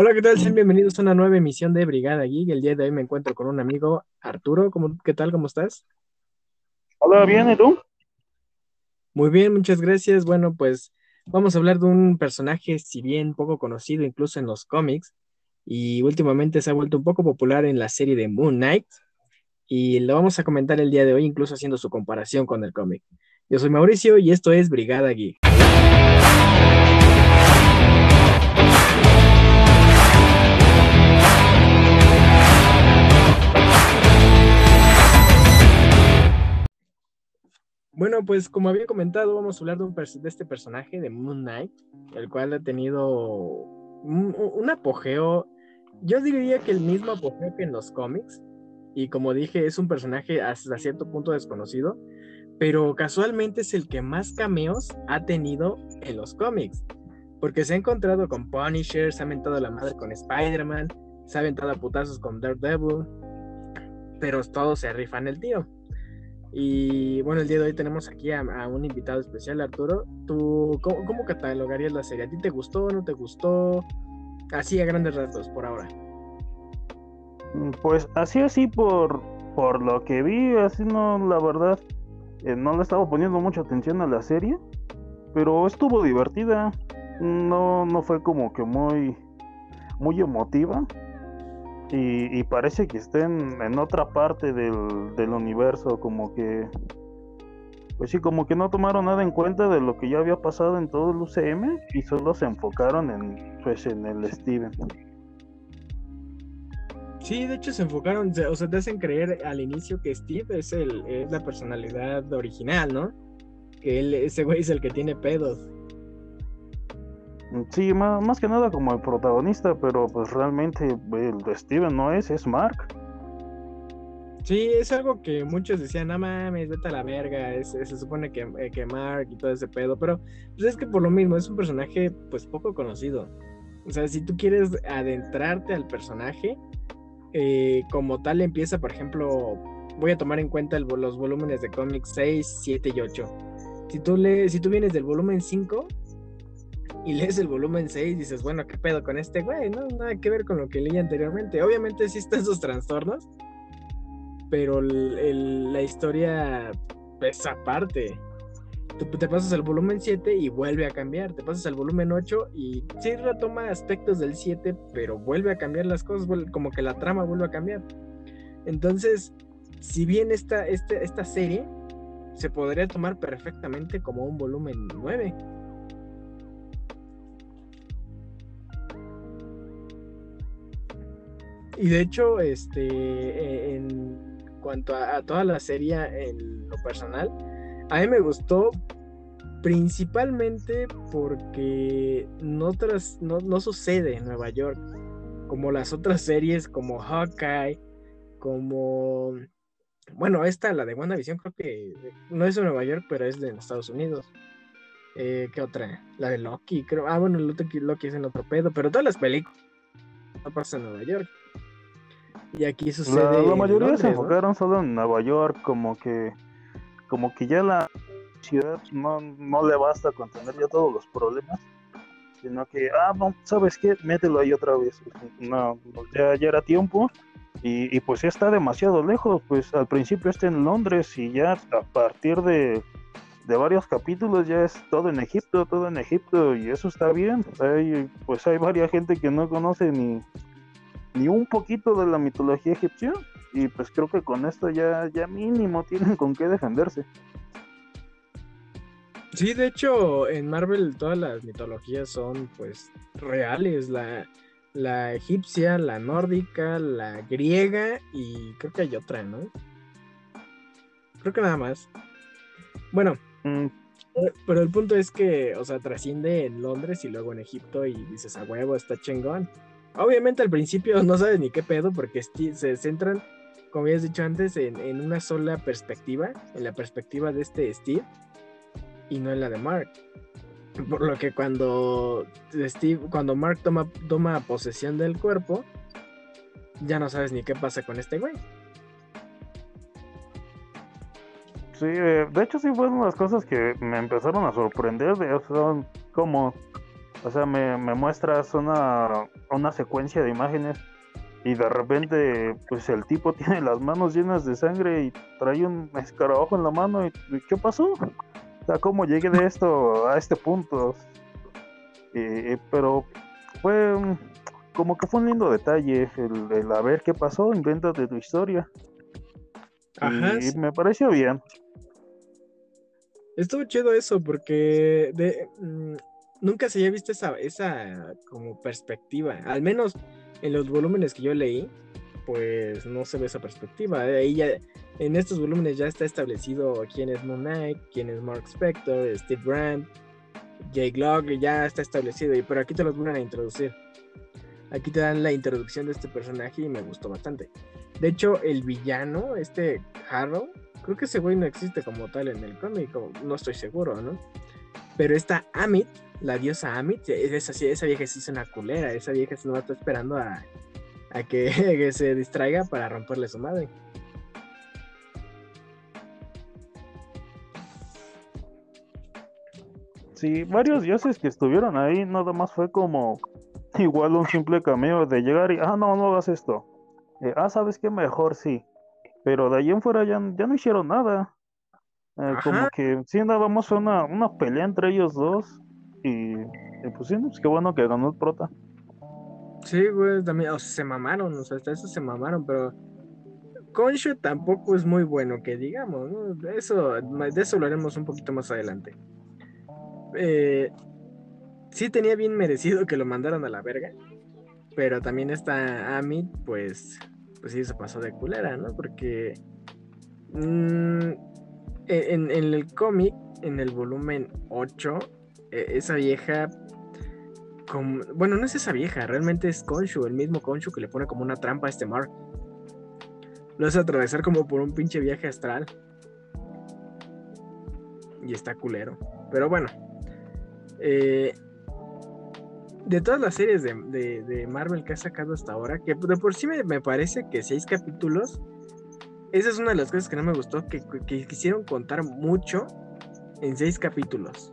Hola, ¿qué tal? Sean bienvenidos a una nueva emisión de Brigada Geek. El día de hoy me encuentro con un amigo, Arturo. ¿Cómo, ¿Qué tal? ¿Cómo estás? Hola, bien, ¿y tú? Muy bien, muchas gracias. Bueno, pues vamos a hablar de un personaje, si bien poco conocido incluso en los cómics, y últimamente se ha vuelto un poco popular en la serie de Moon Knight, y lo vamos a comentar el día de hoy, incluso haciendo su comparación con el cómic. Yo soy Mauricio y esto es Brigada Geek. Bueno, pues como había comentado, vamos a hablar de, un de este personaje de Moon Knight, el cual ha tenido un, apogeo, yo diría que el mismo apogeo que en los cómics, y como dije, es un personaje hasta cierto punto desconocido, pero casualmente es el que más cameos ha tenido en los cómics, porque se ha encontrado con Punisher, se ha aventado la madre con Spider-Man, se ha aventado a putazos con Daredevil, pero todos se rifan el tío. Y bueno, el día de hoy tenemos aquí a, un invitado especial, Arturo. ¿Tú cómo, catalogarías la serie? ¿A ti te gustó, no te gustó? Así a grandes rasgos por ahora. Mm, pues así así por, por lo que vi, así no, la verdad, eh, no le estaba poniendo mucha atención a la serie, pero estuvo divertida. No, no fue como que muy, muy emotiva. Y, parece que estén en otra parte del, del, universo, como que, pues sí, como que no tomaron nada en cuenta de lo que ya había pasado en todo el UCM y solo se enfocaron en, pues, en el Steven. Sí, de hecho se enfocaron, o sea, te hacen creer al inicio que Steve es, el, es la personalidad original, ¿no? Que él, ese güey es el que tiene pedos. Sí, más, que nada como el protagonista, pero pues realmente el de Steven no es, es Mark. Sí, es algo que muchos decían, no mames, vete a la verga, se supone que, eh, que, Mark y todo ese pedo, pero pues es que por lo mismo es un personaje pues poco conocido. O sea, si tú quieres adentrarte al personaje, eh, como tal empieza, por ejemplo, voy a tomar en cuenta los volúmenes de cómics 6, 7 y 8. Si tú, le, si tú vienes del volumen 5, y lees el volumen 6 dices, bueno, ¿qué pedo con este güey? No, nada que ver con lo que leí anteriormente. Obviamente sí están sus trastornos, pero la historia es aparte. Tú te pasas al volumen 7 y vuelve a cambiar. Te pasas al volumen 8 y sí retoma aspectos del 7, pero vuelve a cambiar las cosas, como que la trama vuelve a cambiar. Entonces, si bien esta, este, esta serie se podría tomar perfectamente como un volumen 9 Y de hecho, este, e, en cuanto a, toda la serie en lo personal, a mí me gustó principalmente porque no, no, sucede en Nueva York, como las otras series como Hawkeye, como... Bueno, esta, la de WandaVision, creo que no es en Nueva York, pero es de Estados Unidos. Eh, ¿Qué otra? La de Loki, creo. Ah, bueno, Loki, Loki es en otro pedo, pero todas las películas no pasan en Nueva York. Y aquí sucede. La, mayoría se enfocaron solo en Nueva York, como que, como que ya la ciudad no, no le basta con tener ya todos los problemas, sino que, ah, no, ¿sabes qué? Mételo ahí otra vez. No, ya, ya era tiempo. Y, y, pues ya está demasiado lejos, pues al principio está en Londres y ya a partir de, de varios capítulos ya es todo en Egipto, todo en Egipto y eso está bien. Hay, pues hay varias gente que no conoce ni, ni un poquito de la mitología egipcia y pues creo que con esto ya, ya mínimo tienen con qué defenderse. Sí, de hecho, en Marvel todas las mitologías son pues reales, la, la egipcia, la nórdica, la griega y creo que hay otra, ¿no? Creo que nada más. Bueno, mm. pero el punto es que, o sea, trasciende en Londres y luego en Egipto y dices, a huevo, está chingón. Obviamente al principio no sabes ni qué pedo porque se centran, como habías dicho antes, en, una sola perspectiva, en la perspectiva de este Steve y no en la de Mark. Por lo que cuando Steve, cuando Mark toma, toma posesión del cuerpo, ya no sabes ni qué pasa con este güey. Sí, eh, de hecho sí fueron las cosas que me empezaron a sorprender, de son como O sea, me, me muestras una, una secuencia de imágenes y de repente, pues el tipo tiene las manos llenas de sangre y trae un escarabajo en la mano. ¿Y qué pasó? O sea, ¿cómo llegué de esto a este punto? pero fue como que fue un lindo detalle el, el a ver qué pasó, invéntate tu historia. y me pareció bien. Estuvo chido eso porque de, mm, nunca se había visto esa, esa como perspectiva. Al menos en los volúmenes que yo leí, pues no se ve esa perspectiva. Ahí ya, en estos volúmenes ya está establecido quién es Moon Knight, quién es Mark Spector, Steve Brand, Jake Locke, ya está establecido. Y pero aquí te los vuelven a introducir. Aquí te dan la introducción de este personaje y me gustó bastante. De hecho, el villano, este Harrow, creo que ese güey no existe como tal en el cómic, no estoy seguro, ¿no? Pero esta Amit, la diosa Amit, esa, esa vieja sí es una culera, esa vieja se no está esperando a, que, se distraiga para romperle su madre. Sí, varios dioses que estuvieron ahí, nada más fue como igual un simple cameo de llegar y, ah, no, no hagas esto. Eh, ah, ¿sabes qué? Mejor sí. Pero de ahí en fuera ya, ya no hicieron nada. Eh, como que sí andábamos una, una pelea entre ellos dos. Y, pues sí, pues qué bueno que ganó el prota. Sí, güey, también, o sea, se mamaron, o sea, hasta eso se mamaron, pero Concho tampoco es muy bueno, que digamos, ¿no? Eso, de eso lo haremos un poquito más adelante. Eh, sí tenía bien merecido que lo mandaran a la verga, pero también esta Amit, pues, pues sí se pasó de culera, ¿no? Porque mm, en, el cómic, en el volumen 8, e, esa vieja. bueno, no es esa vieja, realmente es Konshu, el mismo Konshu que le pone como una trampa a este Mark. Lo hace atravesar como por un pinche viaje astral. Y está culero. Pero bueno. Eh, de todas las series de, Marvel que ha sacado hasta ahora, que de por sí me, me parece que seis capítulos esa es una de las cosas que no me gustó, que, quisieron contar mucho en seis capítulos.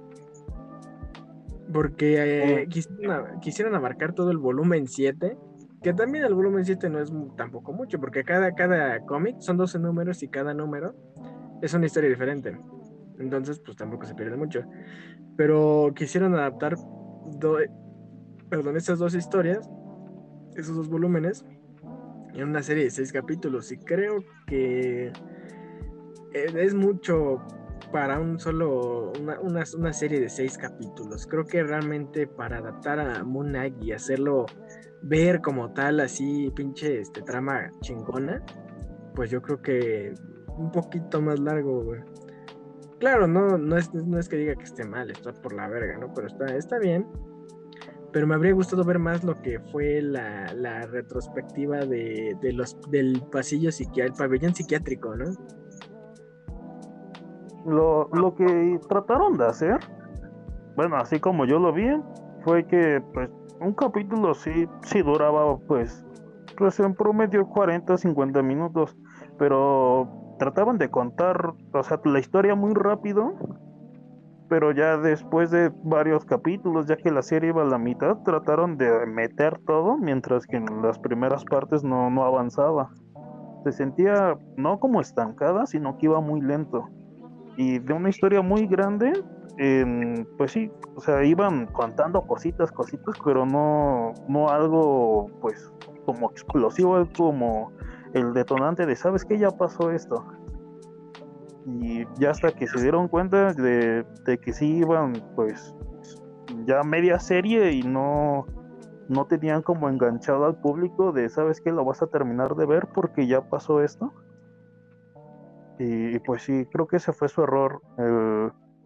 Porque eh, quisieron, abarcar todo el volumen 7, que también el volumen 7 no es tampoco mucho, porque cada, cada cómic son 12 números y cada número es una historia diferente. Entonces, pues tampoco se pierde mucho. Pero quisieron adaptar perdón, esas dos historias, esos dos volúmenes, en una serie de seis capítulos y creo que es mucho para un solo una, serie de seis capítulos. Creo que realmente para adaptar a Moon y hacerlo ver como tal así pinche este trama chingona, pues yo creo que un poquito más largo, Claro, no, no es, no es que diga que esté mal, está por la verga, ¿no? Pero está, está bien pero me habría gustado ver más lo que fue la, retrospectiva de, los del pasillo psiquiátrico, el pabellón psiquiátrico, ¿no? Lo, lo que trataron de hacer, bueno, así como yo lo vi, fue que pues un capítulo sí, sí duraba pues, pues en promedio 40, 50 minutos, pero trataban de contar, o sea, la historia muy rápido pero ya después de varios capítulos, ya que la serie iba a la mitad, trataron de meter todo, mientras que en las primeras partes no, no avanzaba. Se sentía no como estancada, sino que iba muy lento. Y de una historia muy grande, pues sí, o sea, iban contando cositas, cositas, pero no, no algo pues como explosivo, como el detonante de, ¿sabes qué? Ya pasó esto y ya hasta que se dieron cuenta de, que sí iban pues ya media serie y no no tenían como enganchado al público de sabes que lo vas a terminar de ver porque ya pasó esto. Y, pues sí creo que ese fue su error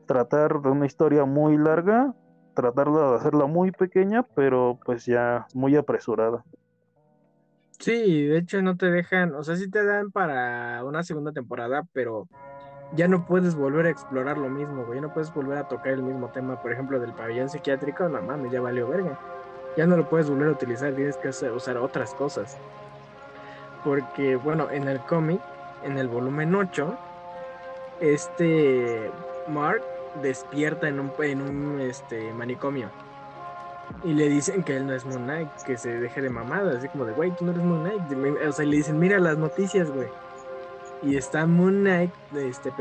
tratar de una historia muy larga tratarla de hacerla muy pequeña pero pues ya muy apresurada. Sí, de hecho no te dejan, o sea, sí te dan para una segunda temporada, pero ya no puedes volver a explorar lo mismo, güey. Ya no puedes volver a tocar el mismo tema, por ejemplo, del pabellón psiquiátrico. No mames, ya valió verga. Ya no lo puedes volver a utilizar, tienes que usar otras cosas. Porque, bueno, en el cómic, en el volumen 8, este Mark despierta en un, en un este, manicomio. Y le dicen que él no es Moon Knight, que se deje de mamada, así como de, güey, tú no eres Moon Knight. O sea, le dicen, mira las noticias, güey. Y está Moon Knight, este,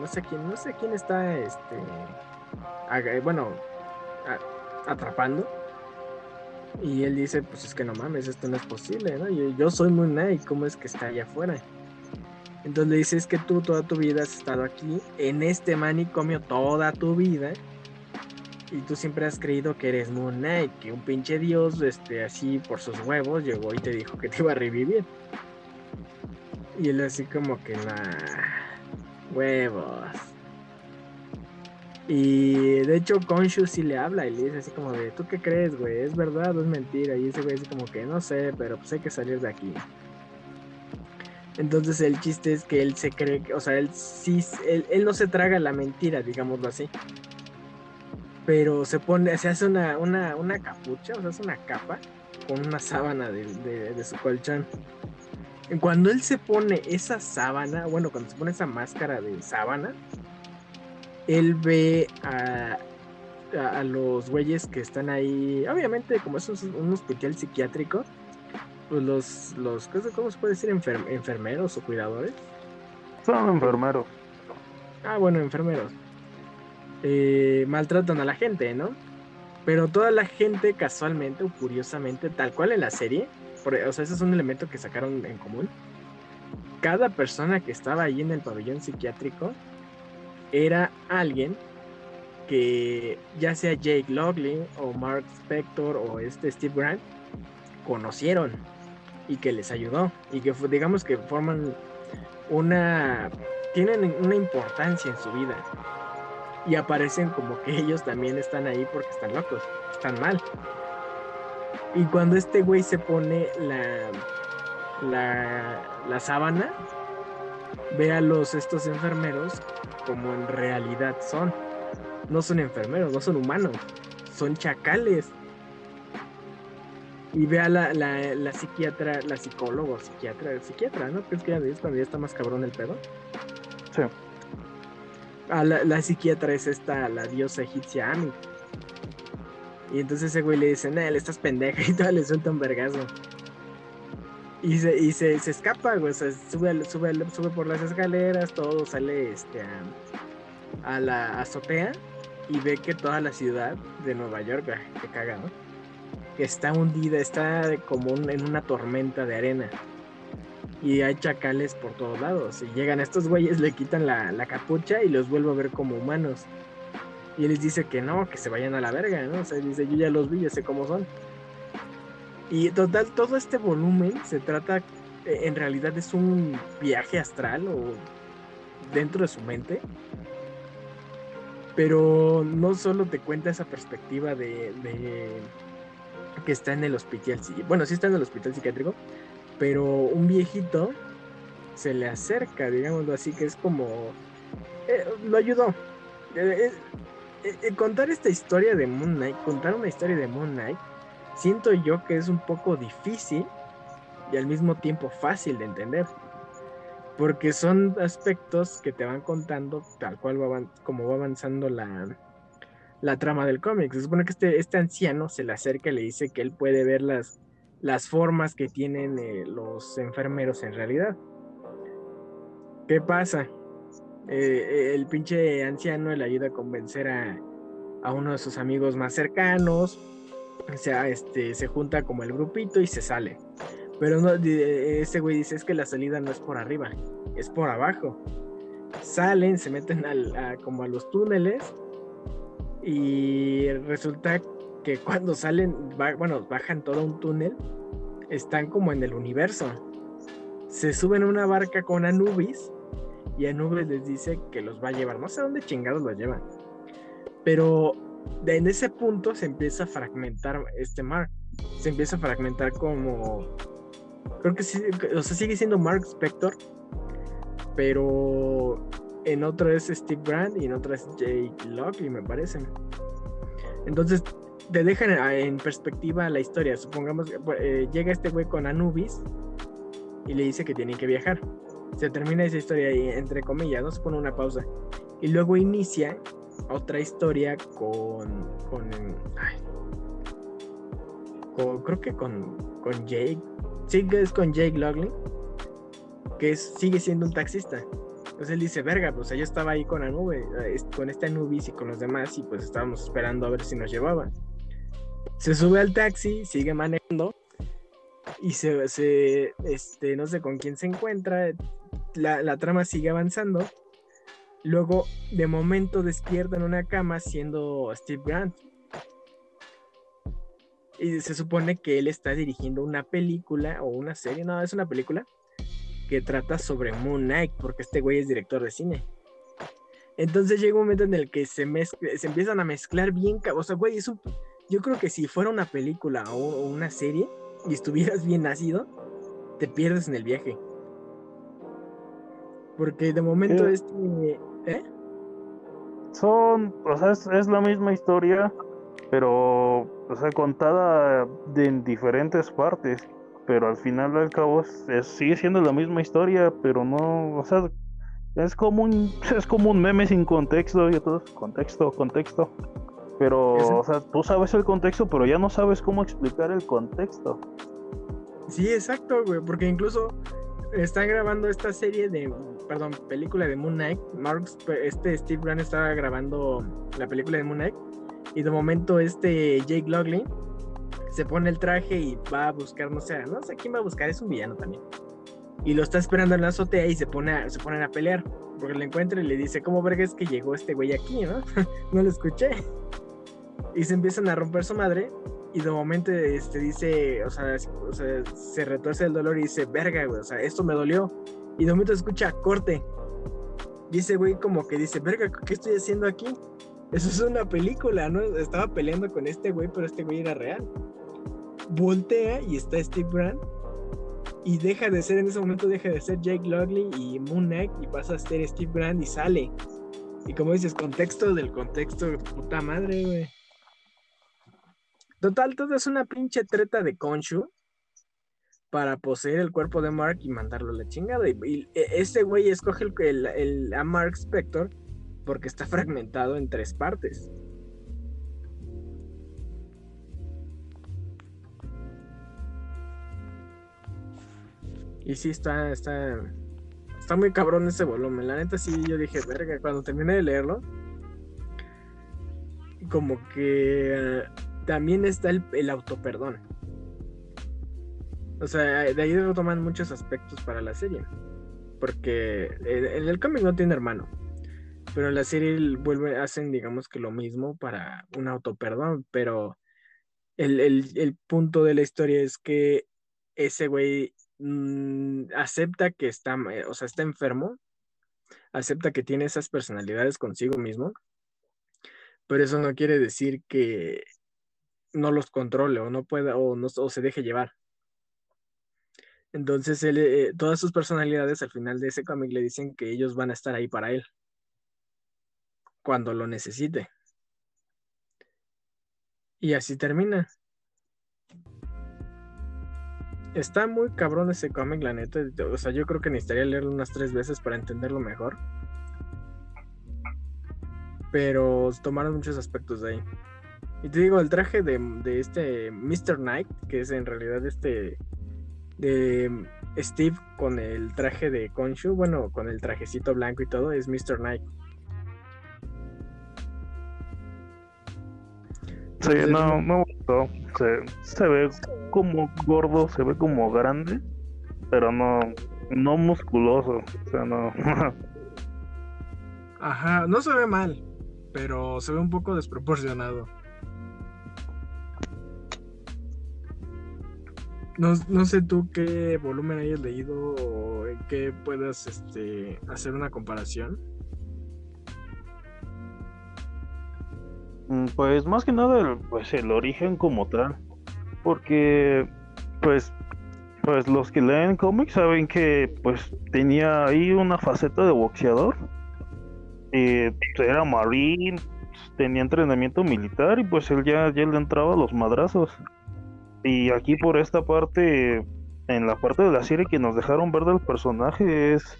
no sé quién, no sé quién está, este, bueno, atrapando. Y él dice, pues es que no mames, esto no es posible, ¿no? Yo, soy Moon Knight, ¿cómo es que está allá afuera? Entonces le dice, es que tú toda tu vida has estado aquí, en este manicomio toda tu vida, y tú siempre has creído que eres Moon Knight, que un pinche dios, este, así por sus huevos, llegó y te dijo que te iba a revivir. Y él así como que, la huevos. Y de hecho Conscious sí le habla y le dice así como de, ¿tú qué crees, güey? ¿Es verdad o es mentira? Y ese güey así como que, no sé, pero pues hay que salir de aquí. Entonces el chiste es que él se cree, o sea, él sí, él, él no se traga la mentira, digámoslo así pero se pone, se hace una, una, una capucha, o sea, hace una capa con una sábana de, su colchón. Cuando él se pone esa sábana, bueno, cuando se pone esa máscara de sábana, él ve a, a, los güeyes que están ahí, obviamente como es un, hospital psiquiátrico, pues los, los ¿cómo se puede decir? enfermeros o cuidadores. Son enfermeros. Ah, bueno, enfermeros eh, maltratan a la gente, ¿no? Pero toda la gente casualmente o curiosamente, tal cual en la serie, o sea, ese es un elemento que sacaron en común. Cada persona que estaba ahí en el pabellón psiquiátrico era alguien que ya sea Jake Logley o Mark Spector o este Steve Grant conocieron y que les ayudó y que digamos que forman una tienen una importancia en su vida y aparecen como que ellos también están ahí porque están locos, están mal. Y cuando este güey se pone la, la, la sábana, ve a los estos enfermeros como en realidad son. No son enfermeros, no son humanos, son chacales. Y ve a la, la, la psiquiatra, la psicóloga, psiquiatra, psiquiatra, ¿no? ¿Crees que ya ves cuando ya está más cabrón el pedo? Sí la, psiquiatra es esta, la diosa egipcia Ami. Y entonces ese güey le dice, le estás pendeja y todo le suelta un vergazo. Y se, y se, escapa, güey, o sea, sube, sube, sube por las escaleras, todo sale este, a, la azotea y ve que toda la ciudad de Nueva York, que caga, ¿no? Está hundida, está como en una tormenta de arena y hay chacales por todos lados. Y llegan estos güeyes, le quitan la, capucha y los vuelvo a ver como humanos. Y él les dice que no, que se vayan a la verga, ¿no? O sea, dice, yo ya los vi, ya sé cómo son. Y total, todo este volumen se trata, eh, en realidad es un viaje astral o dentro de su mente. Pero no solo te cuenta esa perspectiva de, que está en el hospital, bueno, sí está en el hospital psiquiátrico, pero un viejito se le acerca, digámoslo así, que es como... Eh, lo ayudó. Eh, contar esta historia de Moon Knight, contar una historia de Moon Knight, siento yo que es un poco difícil y al mismo tiempo fácil de entender. Porque son aspectos que te van contando tal cual como va avanzando la, la trama del cómic. Se supone que este, este anciano se le acerca y le dice que él puede ver las, las formas que tienen eh, los enfermeros en realidad. ¿Qué pasa? Eh, el pinche anciano le ayuda a convencer a, uno de sus amigos más cercanos. O sea, este, se junta como el grupito y se sale. Pero no, ese güey dice es que la salida no es por arriba, es por abajo. Salen, se meten como a los túneles y resulta que cuando salen, bueno, bajan todo un túnel, están como en el universo. Se suben a una barca con Anubis y Anubis les dice que los va a llevar. No sé dónde chingados los llevan. Pero en ese punto se empieza a fragmentar este mar. Se empieza a fragmentar como. Creo que sí, sigue siendo Mark Spector. Pero en otro es Steve Brand y en otro es Jake Lockley, me parece. Entonces te dejan en perspectiva la historia. Supongamos que eh, llega este güey con Anubis y le dice que tienen que viajar. Se termina esa historia ahí, entre comillas, ¿no? Se pone una pausa. Y luego inicia otra historia con. con creo que con, con Jake, sí es con Jake Logley, que sigue siendo un taxista. Entonces él dice, verga, pues yo estaba ahí con la nube, con esta Nubis y con los demás y pues estábamos esperando a ver si nos llevaban. Se sube al taxi, sigue manejando y se, se este, no sé con quién se encuentra, la, la trama sigue avanzando. Luego, de momento, despierta en una cama siendo Steve Grant. Y se supone que él está dirigiendo una película o una serie, no, es una película que trata sobre Moon Knight, porque este güey es director de cine. Entonces llega un momento en el que se, se empiezan a mezclar bien, o sea, güey, eso, yo creo que si fuera una película o, una serie y estuvieras bien nacido, te pierdes en el viaje. Porque de momento este... ¿Eh? Son, o sea, es la misma historia, pero, o sea, contada de en diferentes partes, pero al final al cabo es, sigue siendo la misma historia, pero no, o sea, es como un, es como un meme sin contexto, y todo, contexto, contexto. Pero, o sea, tú sabes el contexto, pero ya no sabes cómo explicar el contexto. Sí, exacto, güey, porque incluso están grabando esta serie de, perdón, película de Moon Knight. Marx, este Steve Grant estaba grabando la película de Moon Knight y de momento este Jake Logley se pone el traje y va a buscar, no sé, no sé quién va a buscar, es un villano también. Y lo está esperando en la azotea y se, pone se ponen a pelear. Porque lo encuentra y le dice, ¿cómo verga es que llegó este güey aquí, no? no lo escuché. Y se empiezan a romper su madre. Y de momento este, dice, o sea, o sea, se retuerce el dolor y dice, verga, güey, o sea, esto me dolió. Y de momento escucha corte. Y ese güey como que dice, verga, ¿qué estoy haciendo aquí? Eso es una película, ¿no? Estaba peleando con este güey, pero este güey era real. Voltea y está Steve Grant. Y deja de ser, en ese momento deja de ser Jake Logley y Moon Knight y pasa a ser Steve Grant y sale. Y como dices, contexto del contexto, puta madre, güey. Total, todo es una pinche treta de Konshu para poseer el cuerpo de Mark y mandarlo a la chingada. Y, e, ese güey escoge el, el, a Mark Spector porque está fragmentado en tres partes. Y sí, está, está, está muy cabrón ese volumen. La neta sí, yo dije, verga, cuando terminé de leerlo, como que también está el, el autoperdón. O sea, de ahí toman muchos aspectos para la serie. Porque en el cómic no tiene hermano. Pero en la serie vuelve, hacen, digamos que lo mismo para un autoperdón, pero el, punto de la historia es que ese güey mm, acepta que está, o sea, está enfermo, acepta que tiene esas personalidades consigo mismo, pero eso no quiere decir que no los controle o no pueda o, no, o se deje llevar. Entonces, él, eh, todas sus personalidades al final de ese cómic le dicen que ellos van a estar ahí para él cuando lo necesite. Y así termina. Está muy cabrón ese cómic, la neta. O sea, yo creo que necesitaría leerlo unas tres veces para entenderlo mejor. Pero tomaron muchos aspectos de ahí. Y te digo, el traje de, de este Mr. Knight, que es en realidad este de Steve con el traje de Konshu, bueno, con el trajecito blanco y todo, es Mr. Knight. Sí, no, me gustó. Se, ve como gordo, se ve como grande, pero no, no musculoso. O sea, no. Ajá, no se ve mal, pero se ve un poco desproporcionado. No, no, sé tú qué volumen hayas leído o en qué puedas este, hacer una comparación. Mm, pues más que nada el, pues el origen como tal. Porque pues pues los que leen cómics saben que pues tenía ahí una faceta de boxeador. Eh, era marine, tenía entrenamiento militar y pues él ya, ya le entraba a los madrazos. Y aquí por esta parte, en la parte de la serie que nos dejaron ver del personaje es,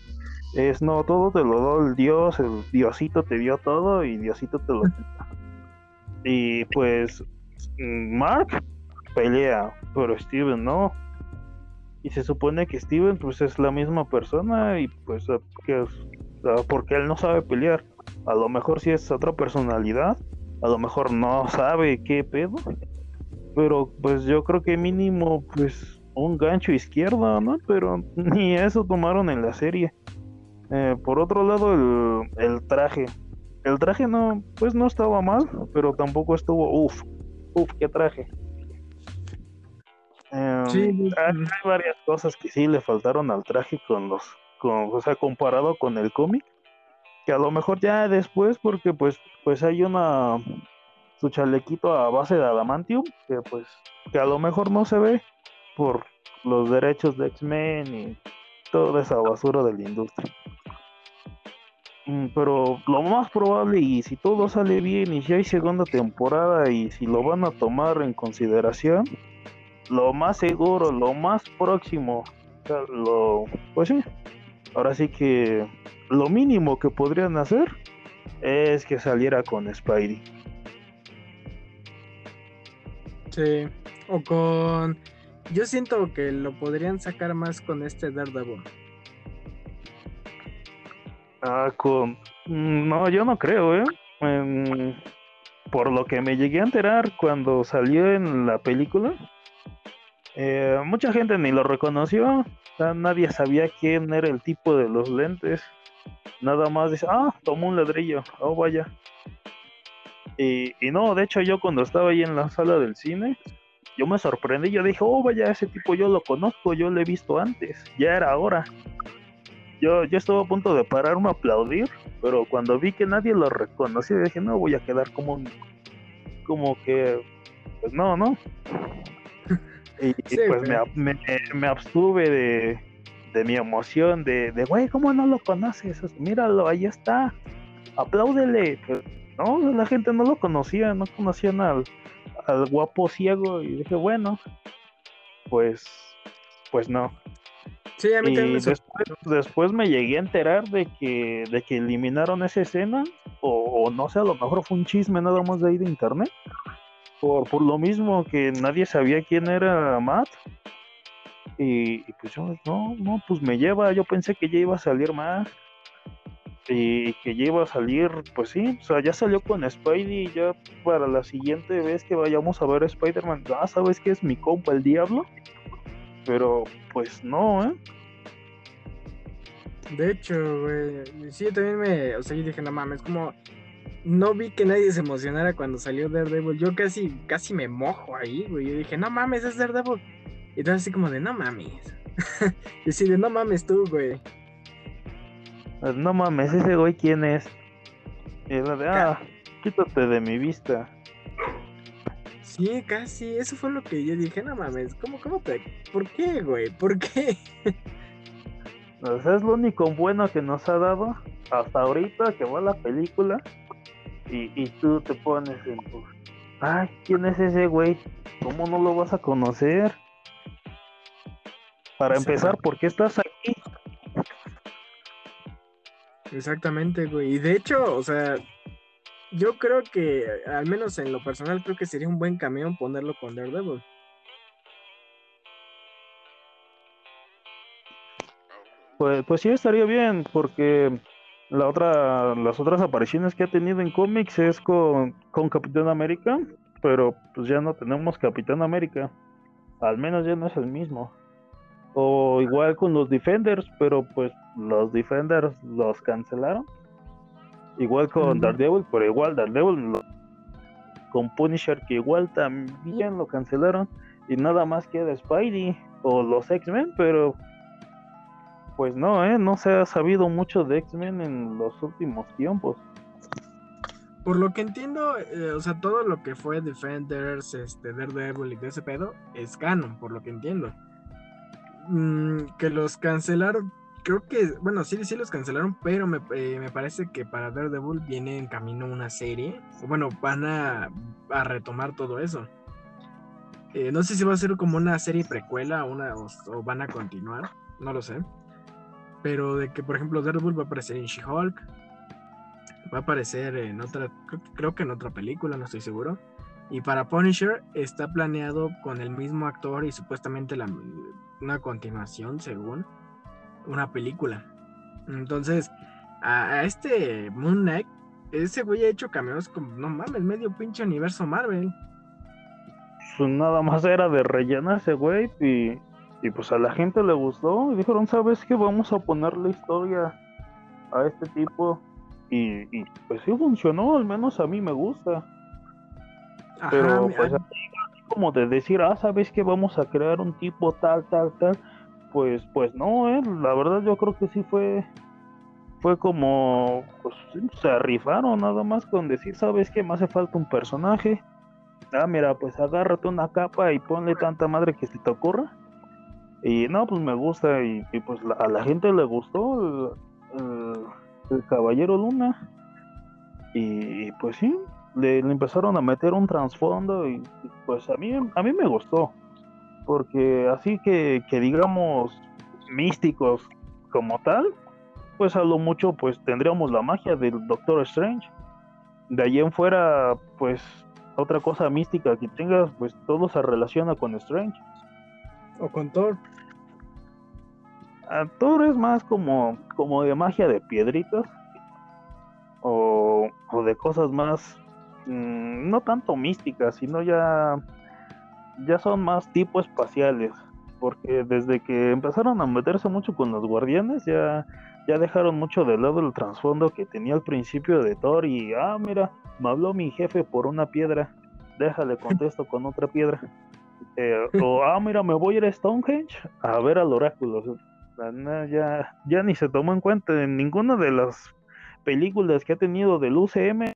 es no, todo te lo da el dios, el diosito te dio todo y diosito te lo y pues Mark, pelea, pero Steven no. Y se supone que Steven pues es la misma persona y pues que porque él no sabe pelear. A lo mejor si es otra personalidad, a lo mejor no sabe qué pedo. Pero pues yo creo que mínimo pues un gancho izquierdo, ¿no? Pero ni eso tomaron en la serie. Eh, por otro lado, el, el, traje. El traje no, pues no estaba mal, pero tampoco estuvo, uff, uff, qué traje. Em, sí, hay, varias cosas que sí le faltaron al traje con los, con, o sea, comparado con el cómic, que a lo mejor ya después, porque pues, pues hay una, su chalequito a base de adamantium, que pues, que a lo mejor no se ve por los derechos de X-Men y toda esa basura de la industria. Mm, pero lo más probable, y si todo sale bien, y si hay segunda temporada, y si lo van a tomar en consideración, lo más seguro, lo más próximo, lo, pues sí, ahora sí que lo mínimo que podrían hacer es que saliera con Spidey. Sí, o con... Yo siento que lo podrían sacar más con este Daredevil. Ah, con... Mm, no, yo no creo, ¿eh? Em, por lo que me llegué a enterar cuando salió en la película, eh, mucha gente ni lo reconoció, nadie sabía quién era el tipo de los lentes. Nada más dice, ah, tomó un ladrillo, oh vaya. Y, y, no, de hecho yo cuando estaba ahí en la sala del cine, yo me sorprendí, yo dije, oh vaya, ese tipo yo lo conozco, yo lo he visto antes, ya era hora yo, yo estuve a punto de pararme a aplaudir, pero cuando vi que nadie lo reconocía, dije, no, voy a quedar como como que, pues no, ¿no? Y, pues me, me, abstuve de, de mi emoción, de, de, güey, ¿cómo no lo conoces? Míralo, ahí está, apláudele. No, la gente no lo conocía, no conocían al, al guapo ciego y dije, bueno, pues, pues no. Sí, a mí y después, me llegué a enterar de que, de que eliminaron esa escena, o, no sé, a lo mejor fue un chisme nada más de ahí de internet, por, por lo mismo que nadie sabía quién era Matt. Y, pues yo, no, no, pues me lleva, yo pensé que ya iba a salir más. Y que ya iba a salir, pues sí, o sea, ya salió con Spidey, ya para la siguiente vez que vayamos a ver a Spider-Man, ah, ¿sabes qué es mi compa el diablo? Pero pues no, ¿eh? De hecho, güey, sí, también me, o sea, yo dije, no mames, como no vi que nadie se emocionara cuando salió Daredevil. Yo casi, casi me mojo ahí, güey. Yo dije, no mames, es Daredevil. Y entonces así como de, no mames. y así de, no mames tú, güey. Pues, no mames, ese güey, ¿quién es? Y era de, ah, quítate de mi vista. Sí, casi, eso fue lo que yo dije, no mames, ¿cómo, cómo te...? ¿Por qué, güey? ¿Por qué? O sea, es lo único bueno que nos ha dado hasta ahorita que va la película y, y tú te pones en tu... Ay, ¿quién es ese güey? ¿Cómo no lo vas a conocer? Para empezar, ¿por qué estás aquí? Exactamente, güey. Y de hecho, o sea, yo creo que, al menos en lo personal, creo que sería un buen camión ponerlo con Daredevil. Pues, pues sí estaría bien, porque la otra, las otras apariciones que ha tenido en cómics es con, con Capitán América, pero pues ya no tenemos Capitán América. Al menos ya no es el mismo. O igual con los Defenders, pero pues los Defenders los cancelaron. Igual con Daredevil, pero igual Daredevil con Punisher, que igual también lo cancelaron. Y nada más queda Spidey o los X-Men, pero pues no, ¿eh? no se ha sabido mucho de X-Men en los últimos tiempos. Por lo que entiendo, eh, o sea, todo lo que fue Defenders, este, Daredevil y de ese pedo es canon, por lo que entiendo. Mm, que los cancelaron creo que, bueno, sí, sí los cancelaron, pero me, eh, me, parece que para Daredevil viene en camino una serie. Bueno, van a, a retomar todo eso. Eh, no sé si va a ser como una serie precuela una, o, van a continuar, no lo sé. Pero de que, por ejemplo, Daredevil va a aparecer en She-Hulk, va a aparecer en otra, creo, que en otra película, no estoy seguro. Y para Punisher está planeado con el mismo actor y supuestamente la, una continuación, según una película. Entonces, a, este Moon Knight, ese güey ha hecho cameos como, no mames, medio pinche universo Marvel. Pues nada más era de rellenarse, güey, y, y pues a la gente le gustó y dijeron, ¿sabes qué? Vamos a ponerle historia a este tipo. Y, y pues sí funcionó, al menos a mí me gusta. Pero pues como de decir, ah, ¿sabes qué? Vamos a crear un tipo tal, tal, tal. Pues, pues no, eh, la verdad yo creo que sí fue fue como, pues se rifaron nada más con decir, ¿sabes qué? Me hace falta un personaje. Ah, mira, pues agárrate una capa y ponle tanta madre que se te ocurra. Y no, pues me gusta y, pues a la gente le gustó el, Caballero Luna. Y, pues sí, le, empezaron a meter un trasfondo y, pues a mí, a mí me gustó. Porque así que, que digamos místicos como tal, pues a lo mucho pues tendríamos la magia del Doctor Strange. De allí en fuera, pues otra cosa mística que tengas, pues todo se relaciona con Strange. O con Thor. A Thor es más como, como de magia de piedritas. O, o de cosas más, mm, no tanto místicas, sino ya, ya son más tipo espaciales. Porque desde que empezaron a meterse mucho con los guardianes, ya ya dejaron mucho de lado el trasfondo que tenía al principio de Thor y, ah, mira, me habló mi jefe por una piedra, déjale contesto con otra piedra. Eh, o, ah, mira, me voy a ir a Stonehenge a ver al oráculo. ya, ya ni se tomó en cuenta en ninguna de las películas que ha tenido del UCM.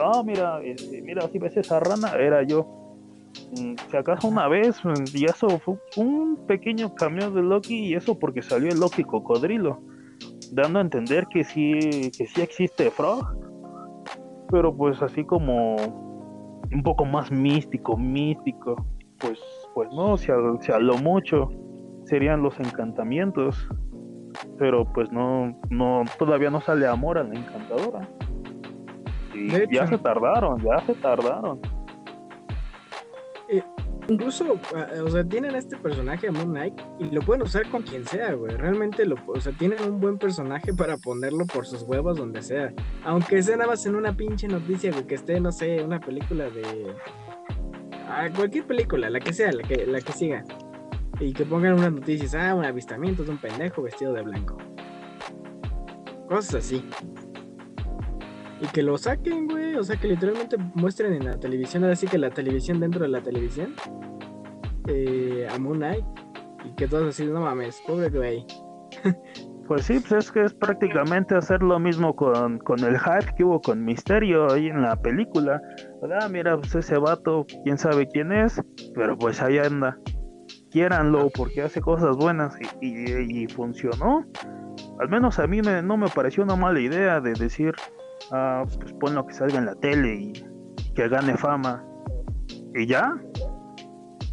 Ah, mira, este, mira, si ves esa rana, era yo. Mm, si acaso una vez, mm, y eso fue un pequeño cambio de Loki, y eso porque salió el Loki cocodrilo, dando a entender que sí, que sí existe Frog, pero pues así como un poco más místico, místico, pues, pues no, si a, lo mucho serían los encantamientos, pero pues no, no, todavía no sale amor a la encantadora. Ya se tardaron, ya se tardaron. Eh, incluso, ah, o sea, tienen este personaje Moon Knight y lo pueden usar con quien sea, güey. Realmente, lo, o sea, tienen un buen personaje para ponerlo por sus huevos donde sea. Aunque sea nada más en una pinche noticia, güey, que esté, no sé, una película de... Ah, cualquier película, la que sea, la que, la que siga. Y que pongan unas noticias, ah, un avistamiento de un pendejo vestido de blanco. Cosas así. Y que lo saquen, güey. O sea, que literalmente muestren en la televisión, ahora sí que la televisión dentro de la televisión. Eh, a Moon Knight. Y que todos así, no mames, pobre güey. Pues sí, pues es que es prácticamente hacer lo mismo con, con el hype que hubo con Misterio ahí en la película. Ah, mira, pues ese vato, quién sabe quién es, pero pues ahí anda. Quiéranlo porque hace cosas buenas y funcionó. Al menos a mí me, no me pareció una mala idea de decir, ah, pues ponlo que salga en la tele y que gane fama. Y ya.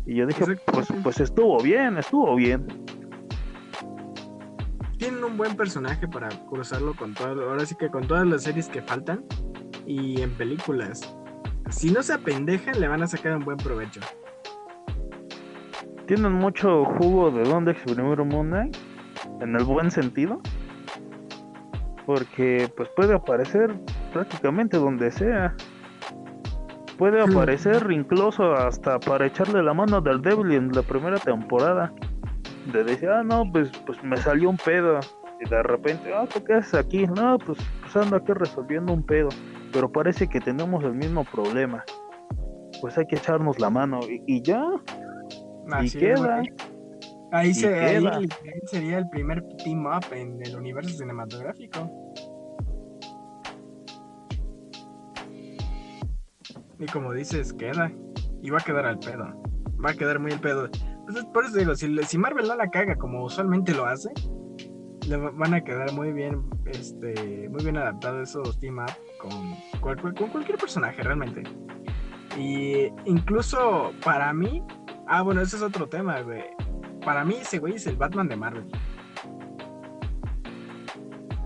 Y yo dije, pues, pues estuvo bien, estuvo bien. Tienen un buen personaje para cruzarlo con todo, ahora sí que con todas las series que faltan y en películas. Si no se apendejan, le van a sacar un buen provecho. Tienen mucho jugo de donde exprimir Moon en el buen sentido porque pues puede aparecer prácticamente donde sea. Puede aparecer incluso hasta para echarle la mano del Devil en la primera temporada. De decir, ah, no, pues, pues me salió un pedo. Y de repente, ah, ¿qué haces aquí? No, pues, pues ando aquí resolviendo un pedo. Pero parece que tenemos el mismo problema. Pues hay que echarnos la mano. Y, ya. y queda. Ahí, sería el primer team up en el universo cinematográfico. Y como dices, queda. Y va a quedar al pedo. Va a quedar muy al pedo. Pues por eso digo, si, si Marvel no la caga como usualmente lo hace, le van a quedar muy bien, este, muy bien adaptados esos team up con, con cualquier personaje realmente. Y incluso para mí, ah, bueno, ese es otro tema, güey para mí ese güey es el Batman de Marvel.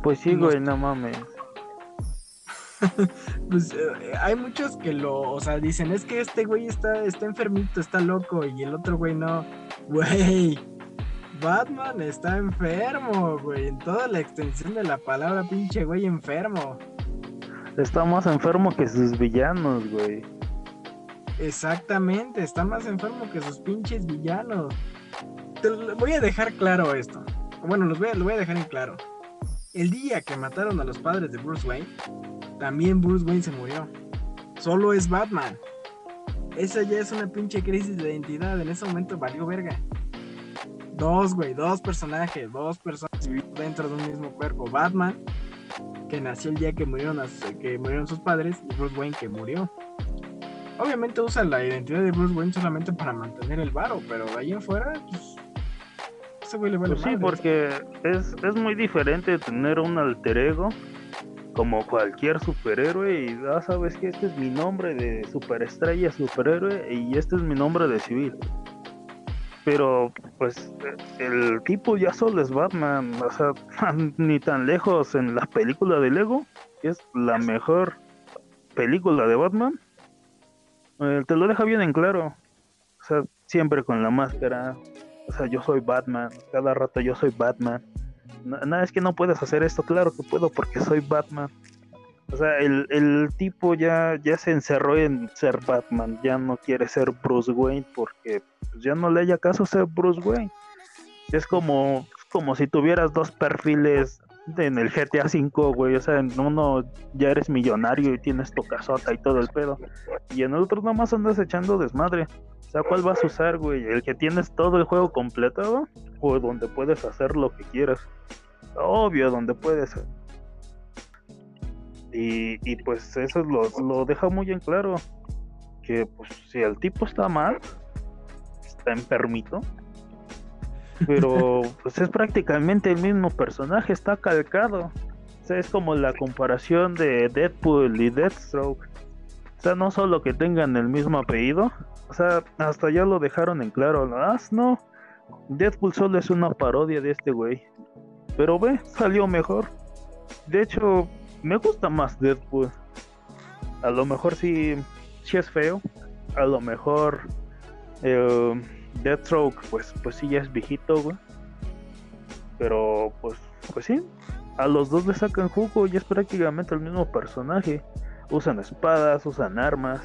Pues sí, güey, no mames. pues eh, hay muchos que lo, o sea, dicen, es que este güey está, está enfermito, está loco, y el otro güey no. Güey, Batman está enfermo, güey, en toda la extensión de la palabra, pinche güey enfermo. Está más enfermo que sus villanos, güey. Exactamente, está más enfermo que sus pinches villanos. Te voy a dejar claro esto. Bueno, los voy a, lo voy a dejar en claro. El día que mataron a los padres de Bruce Wayne, también Bruce Wayne se murió. Solo es Batman. Esa ya es una pinche crisis de identidad. En ese momento valió verga. Dos, güey, dos personajes, dos personas dentro de un mismo cuerpo. Batman, que nació el día que murieron, que murieron sus padres, y Bruce Wayne, que murió. Obviamente usa la identidad de Bruce Wayne solamente para mantener el varo, pero de ahí en fuera, pues, ese güey le vale pues sí, porque es, es muy diferente tener un alter ego como cualquier superhéroe y ya ah, sabes que este es mi nombre de superestrella superhéroe y este es mi nombre de civil. Pero pues el tipo ya solo es Batman o sea ni tan lejos en la película de Lego que es la mejor película de Batman eh, te lo deja bien en claro. O sea siempre con la máscara o sea yo soy Batman cada rato yo soy Batman nada es que no puedes hacer esto, claro que puedo porque soy Batman. O sea, el, tipo ya, ya se encerró en ser Batman, ya no quiere ser Bruce Wayne porque pues, ya no le haya caso ser Bruce Wayne. Es como, como si tuvieras dos perfiles en el GTA V, güey. O sea, en uno ya eres millonario y tienes tu casota y todo el pedo. Y en el otro nomás andas echando desmadre. O sea, ¿cuál vas a usar, güey? ¿El que tienes todo el juego completado? ¿O donde puedes hacer lo que quieras? Obvio, donde puedes. Y, y pues eso lo, lo deja muy en claro. Que pues si el tipo está mal, está enfermito. Pero pues es prácticamente el mismo personaje, está calcado. O sea, es como la comparación de Deadpool y Deathstroke. O sea, no solo que tengan el mismo apellido, o sea, hasta ya lo dejaron en claro. Ah, no, Deadpool solo es una parodia de este güey. Pero ve, salió mejor. De hecho, me gusta más Deadpool. A lo mejor sí, sí es feo. A lo mejor eh, Deathstroke, pues, pues sí ya es viejito, güey. Pero pues, pues sí. A los dos le sacan jugo y es prácticamente el mismo personaje. Usan espadas, usan armas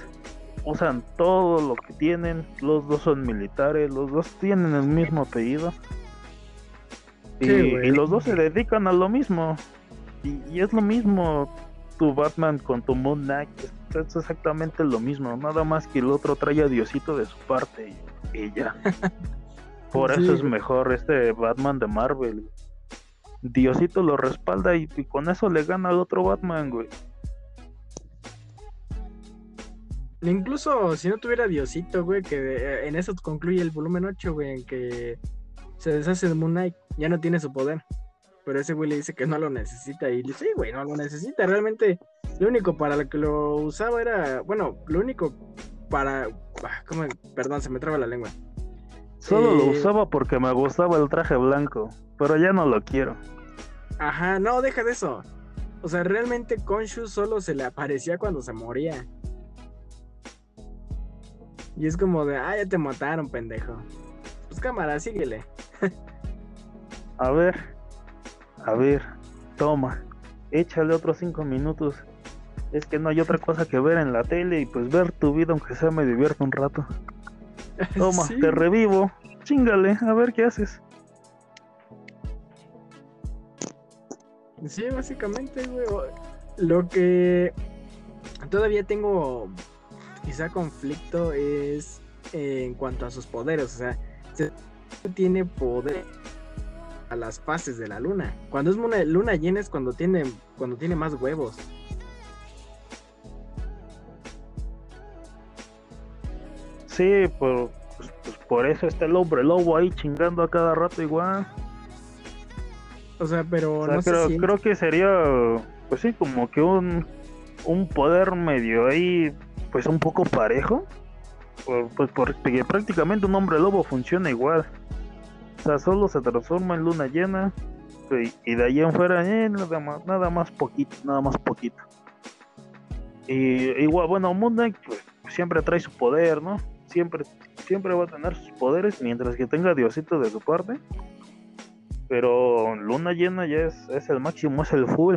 usan todo lo que tienen, los dos son militares, los dos tienen el mismo apellido. Y, los dos se dedican a lo mismo. Y, es lo mismo tu Batman con tu Moon Knight. Es, exactamente lo mismo. Nada más que el otro trae a Diosito de su parte y, ya. Por eso es mejor este Batman de Marvel. Diosito lo respalda y, y con eso le gana al otro Batman, güey. Incluso si no tuviera Diosito, güey, que eh, en eso concluye el volumen 8, güey, en que se deshace de Moon Knight, ya no tiene su poder. Pero ese güey le dice que no lo necesita y le dice, sí, güey, no lo necesita. Realmente lo único para lo que lo usaba era, bueno, lo único para... Ah, ¿cómo? Perdón, se me traba la lengua. Solo lo eh, usaba porque me gustaba el traje blanco, pero ya no lo quiero. Ajá, no, deja de eso. O sea, realmente Konshu solo se le aparecía cuando se moría. Y es como de, ah, ya te mataron, pendejo. Pues cámara, síguele. a ver, a ver, toma, échale otros cinco minutos. Es que no hay otra cosa que ver en la tele y pues ver tu vida aunque sea me divierto un rato. Toma, te revivo. Chingale, a ver qué haces. Sí, básicamente, güey. Lo que todavía tengo quizá conflicto es eh, en cuanto a sus poderes, o sea, tiene poder a las fases de la luna. Cuando es una luna llena es cuando tiene cuando tiene más huevos. Sí, pues, pues, por eso está el hombre lobo ahí chingando a cada rato igual. O sea, pero no creo, creo que sería, pues sí, como que un, un poder medio ahí pues un poco parejo. Pues porque prácticamente un hombre lobo funciona igual. O sea, solo se transforma en luna llena. Y, de ahí en fuera, eh, nada más, nada más poquito, nada más poquito. Y igual, bueno, Moon Knight siempre trae su poder, ¿no? Siempre, siempre va a tener sus poderes mientras que tenga Diosito de su parte. Pero Luna Llena ya es, es el máximo, es el full.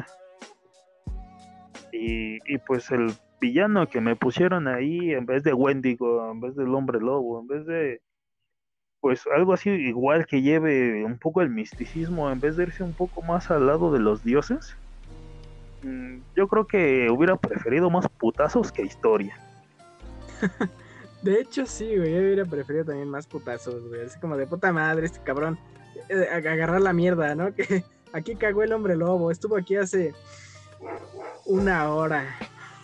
Y, y, pues el villano que me pusieron ahí en vez de Wendigo, en vez del hombre lobo, en vez de pues algo así igual que lleve un poco el misticismo en vez de irse un poco más al lado de los dioses. Mm, yo creo que hubiera preferido más putazos que historia. de hecho, sí, güey. Yo hubiera preferido también más putazos, güey. Así como de puta madre, este cabrón. Eh, agarrar la mierda, ¿no? Que aquí cagó el hombre lobo. Estuvo aquí hace una hora.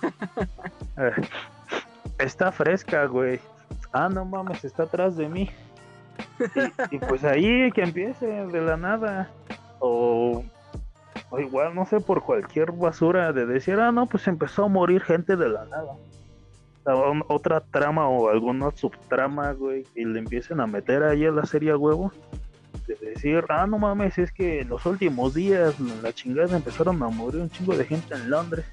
Eh, está fresca, güey. Ah, no mames, está atrás de mí. Y, y, pues ahí que empiece de la nada. O o igual, no sé, por cualquier basura de decir, ah, no, pues empezó a morir gente de la nada. otra trama o alguna subtrama, güey, y le empiecen a meter ahí a la serie huevo. De decir, ah, no mames, es que en los últimos días, la chingada, empezaron a morir un chingo de gente en Londres.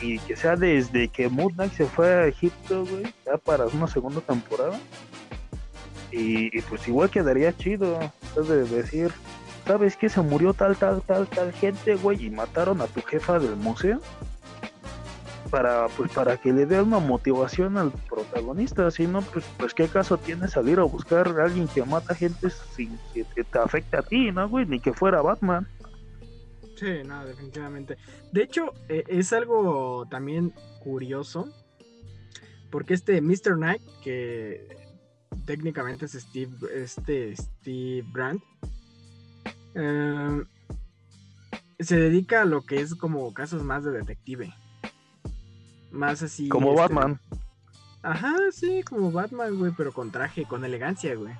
Y, que sea desde que Moon Knight se fue a Egipto, güey, ya para una segunda temporada. Y, pues igual quedaría chido, de decir, ¿sabes que se murió tal, tal, tal, tal gente, güey? Y mataron a tu jefa del museo. Para, pues, para que le dé una motivación al protagonista. Si no, pues, pues qué caso tiene salir a buscar a alguien que mata gente sin que, te afecte a ti, ¿no, güey? Ni que fuera Batman. Sí, no, definitivamente. De hecho, e, es algo también curioso. Porque este Mr. Knight, que técnicamente es Steve, este Steve Brandt, Em, se dedica a lo que es como casos más de detective. Más así. Como este, Batman. Ajá, sí, como Batman, güey, pero con traje, con elegancia, güey.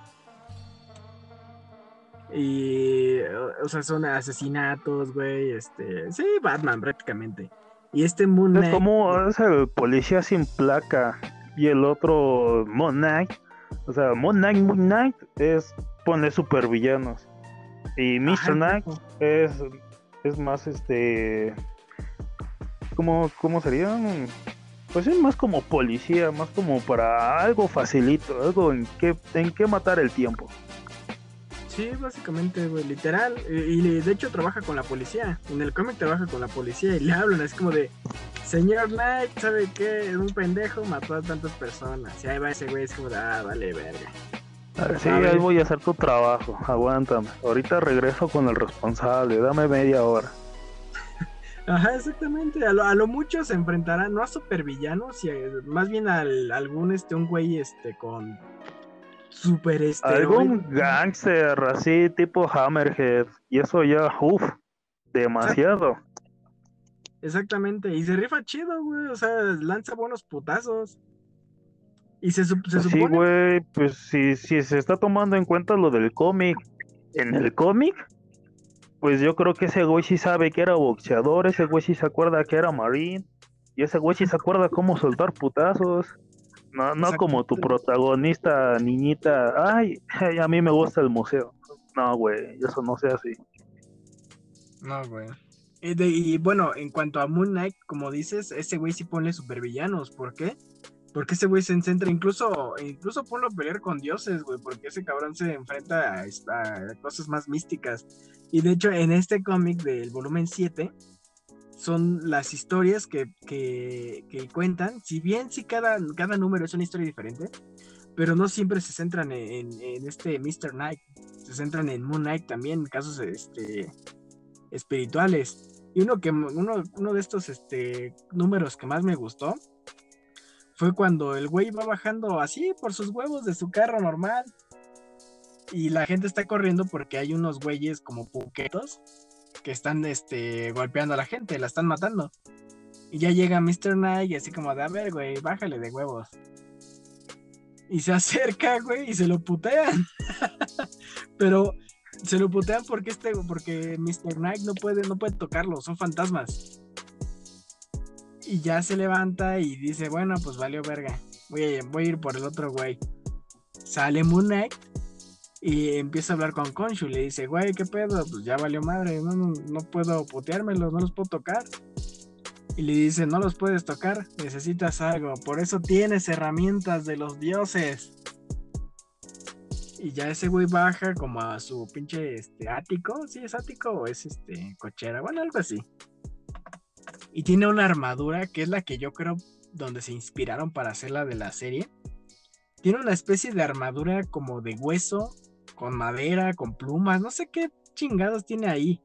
Y, o sea, son asesinatos, güey, este, sí, Batman prácticamente. Y este Moon Es como es el policía sin placa y el otro Moon Knight. O sea, Moon Knight, Moon Knight es poner supervillanos. Y Mr. Knight es, es más este. ¿Cómo, ¿Cómo sería? Pues es más como policía, más como para algo facilito, algo en que, en que matar el tiempo. Sí, básicamente, güey, literal. Y, de hecho trabaja con la policía. En el cómic trabaja con la policía y le hablan, es como de, señor Knight, ¿sabe qué? Un pendejo mató a tantas personas. Y ahí va ese güey, es como ah, vale, verga. Sí, ahí voy a hacer tu trabajo, aguántame. Ahorita regreso con el responsable, dame media hora. Ajá, exactamente. A lo, a lo mucho se enfrentarán no a supervillanos, más bien al algún este un güey este con super este algún gangster así tipo Hammerhead y eso ya uff, demasiado. Exactamente, y se rifa chido, güey, o sea, lanza buenos putazos. Y se, se pues Sí, güey, pues si, si se está tomando en cuenta lo del cómic, en el cómic, pues yo creo que ese güey sí sabe que era boxeador, ese güey sí se acuerda que era marine, y ese güey sí se acuerda cómo soltar putazos. No, no como tu protagonista, niñita, ay, a mí me gusta el museo. No, güey, eso no sea así. No, güey. Y, y, bueno, en cuanto a Moon Knight, como dices, ese güey sí pone supervillanos. ¿Por qué? Porque ese güey se centra, incluso, incluso ponlo a pelear con dioses, güey, porque ese cabrón se enfrenta a, cosas más místicas. Y de hecho, en este cómic del volumen 7, son las historias que, cuentan, si bien sí cada, cada número es una historia diferente, pero no siempre se centran en, este Mr. Knight, se centran en Moon Knight también, casos este, espirituales. Y uno, que, uno, uno de estos este, números que más me gustó fue cuando el güey va bajando así por sus huevos de su carro normal. Y la gente está corriendo porque hay unos güeyes como puquetos que están este, golpeando a la gente, la están matando. Y ya llega Mr. Knight y así como de, a ver, güey, bájale de huevos. Y se acerca, güey, y se lo putean. Pero se lo putean porque este, porque Mr. Knight no puede, no puede tocarlo, son fantasmas y ya se levanta y dice, bueno, pues valió verga. Voy a, voy a ir por el otro güey. Sale Moon Knight y empieza a hablar con Konshu. Le dice, güey, ¿qué pedo? Pues ya valió madre. No, no, puedo puteármelos, no los puedo tocar. Y le dice, no los puedes tocar, necesitas algo, por eso tienes herramientas de los dioses. Y ya ese güey baja como a su pinche este, ático, ¿sí es ático o es este cochera? Bueno, algo así. Y tiene una armadura que es la que yo creo donde se inspiraron para hacer la de la serie. Tiene una especie de armadura como de hueso, con madera, con plumas, no sé qué chingados tiene ahí.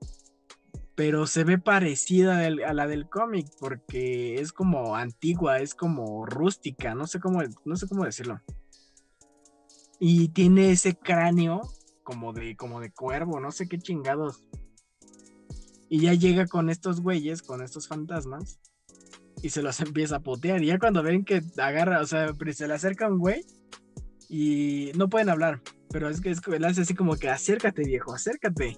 Pero se ve parecida a la del cómic porque es como antigua, es como rústica, no sé cómo, no sé cómo decirlo. Y tiene ese cráneo como de, como de cuervo, no sé qué chingados. Y ya llega con estos güeyes, con estos fantasmas, y se los empieza a potear. Y ya cuando ven que agarra, o sea, se le acerca un güey y no pueden hablar, pero es que es que hace así como que acércate, viejo, acércate.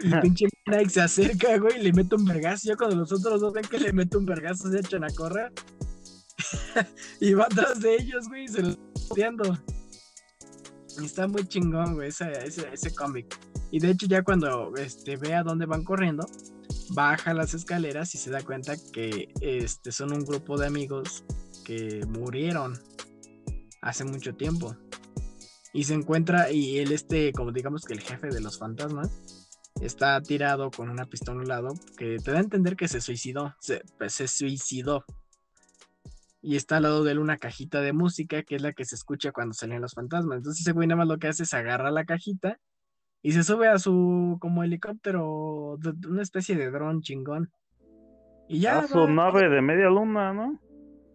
Y pinche Nike se acerca, güey, y le mete un vergazo. Ya cuando los otros dos ven que le mete un vergazo, se echan a correr. y va atrás de ellos, güey, y se los poteando. Está muy chingón, güey, ese, ese, cómic. Y de hecho, ya cuando este, ve a dónde van corriendo, baja las escaleras y se da cuenta que este, son un grupo de amigos que murieron hace mucho tiempo. Y se encuentra, y él, este, como digamos que el jefe de los fantasmas, está tirado con una pistola a un lado, que te da a entender que se suicidó, se, pues, se suicidó. Y está al lado de él una cajita de música, que es la que se escucha cuando salen los fantasmas. Entonces ese güey nada más lo que hace es agarra la cajita y se sube a su como helicóptero, una especie de dron chingón. Y ya. A su nave de media luna, ¿no?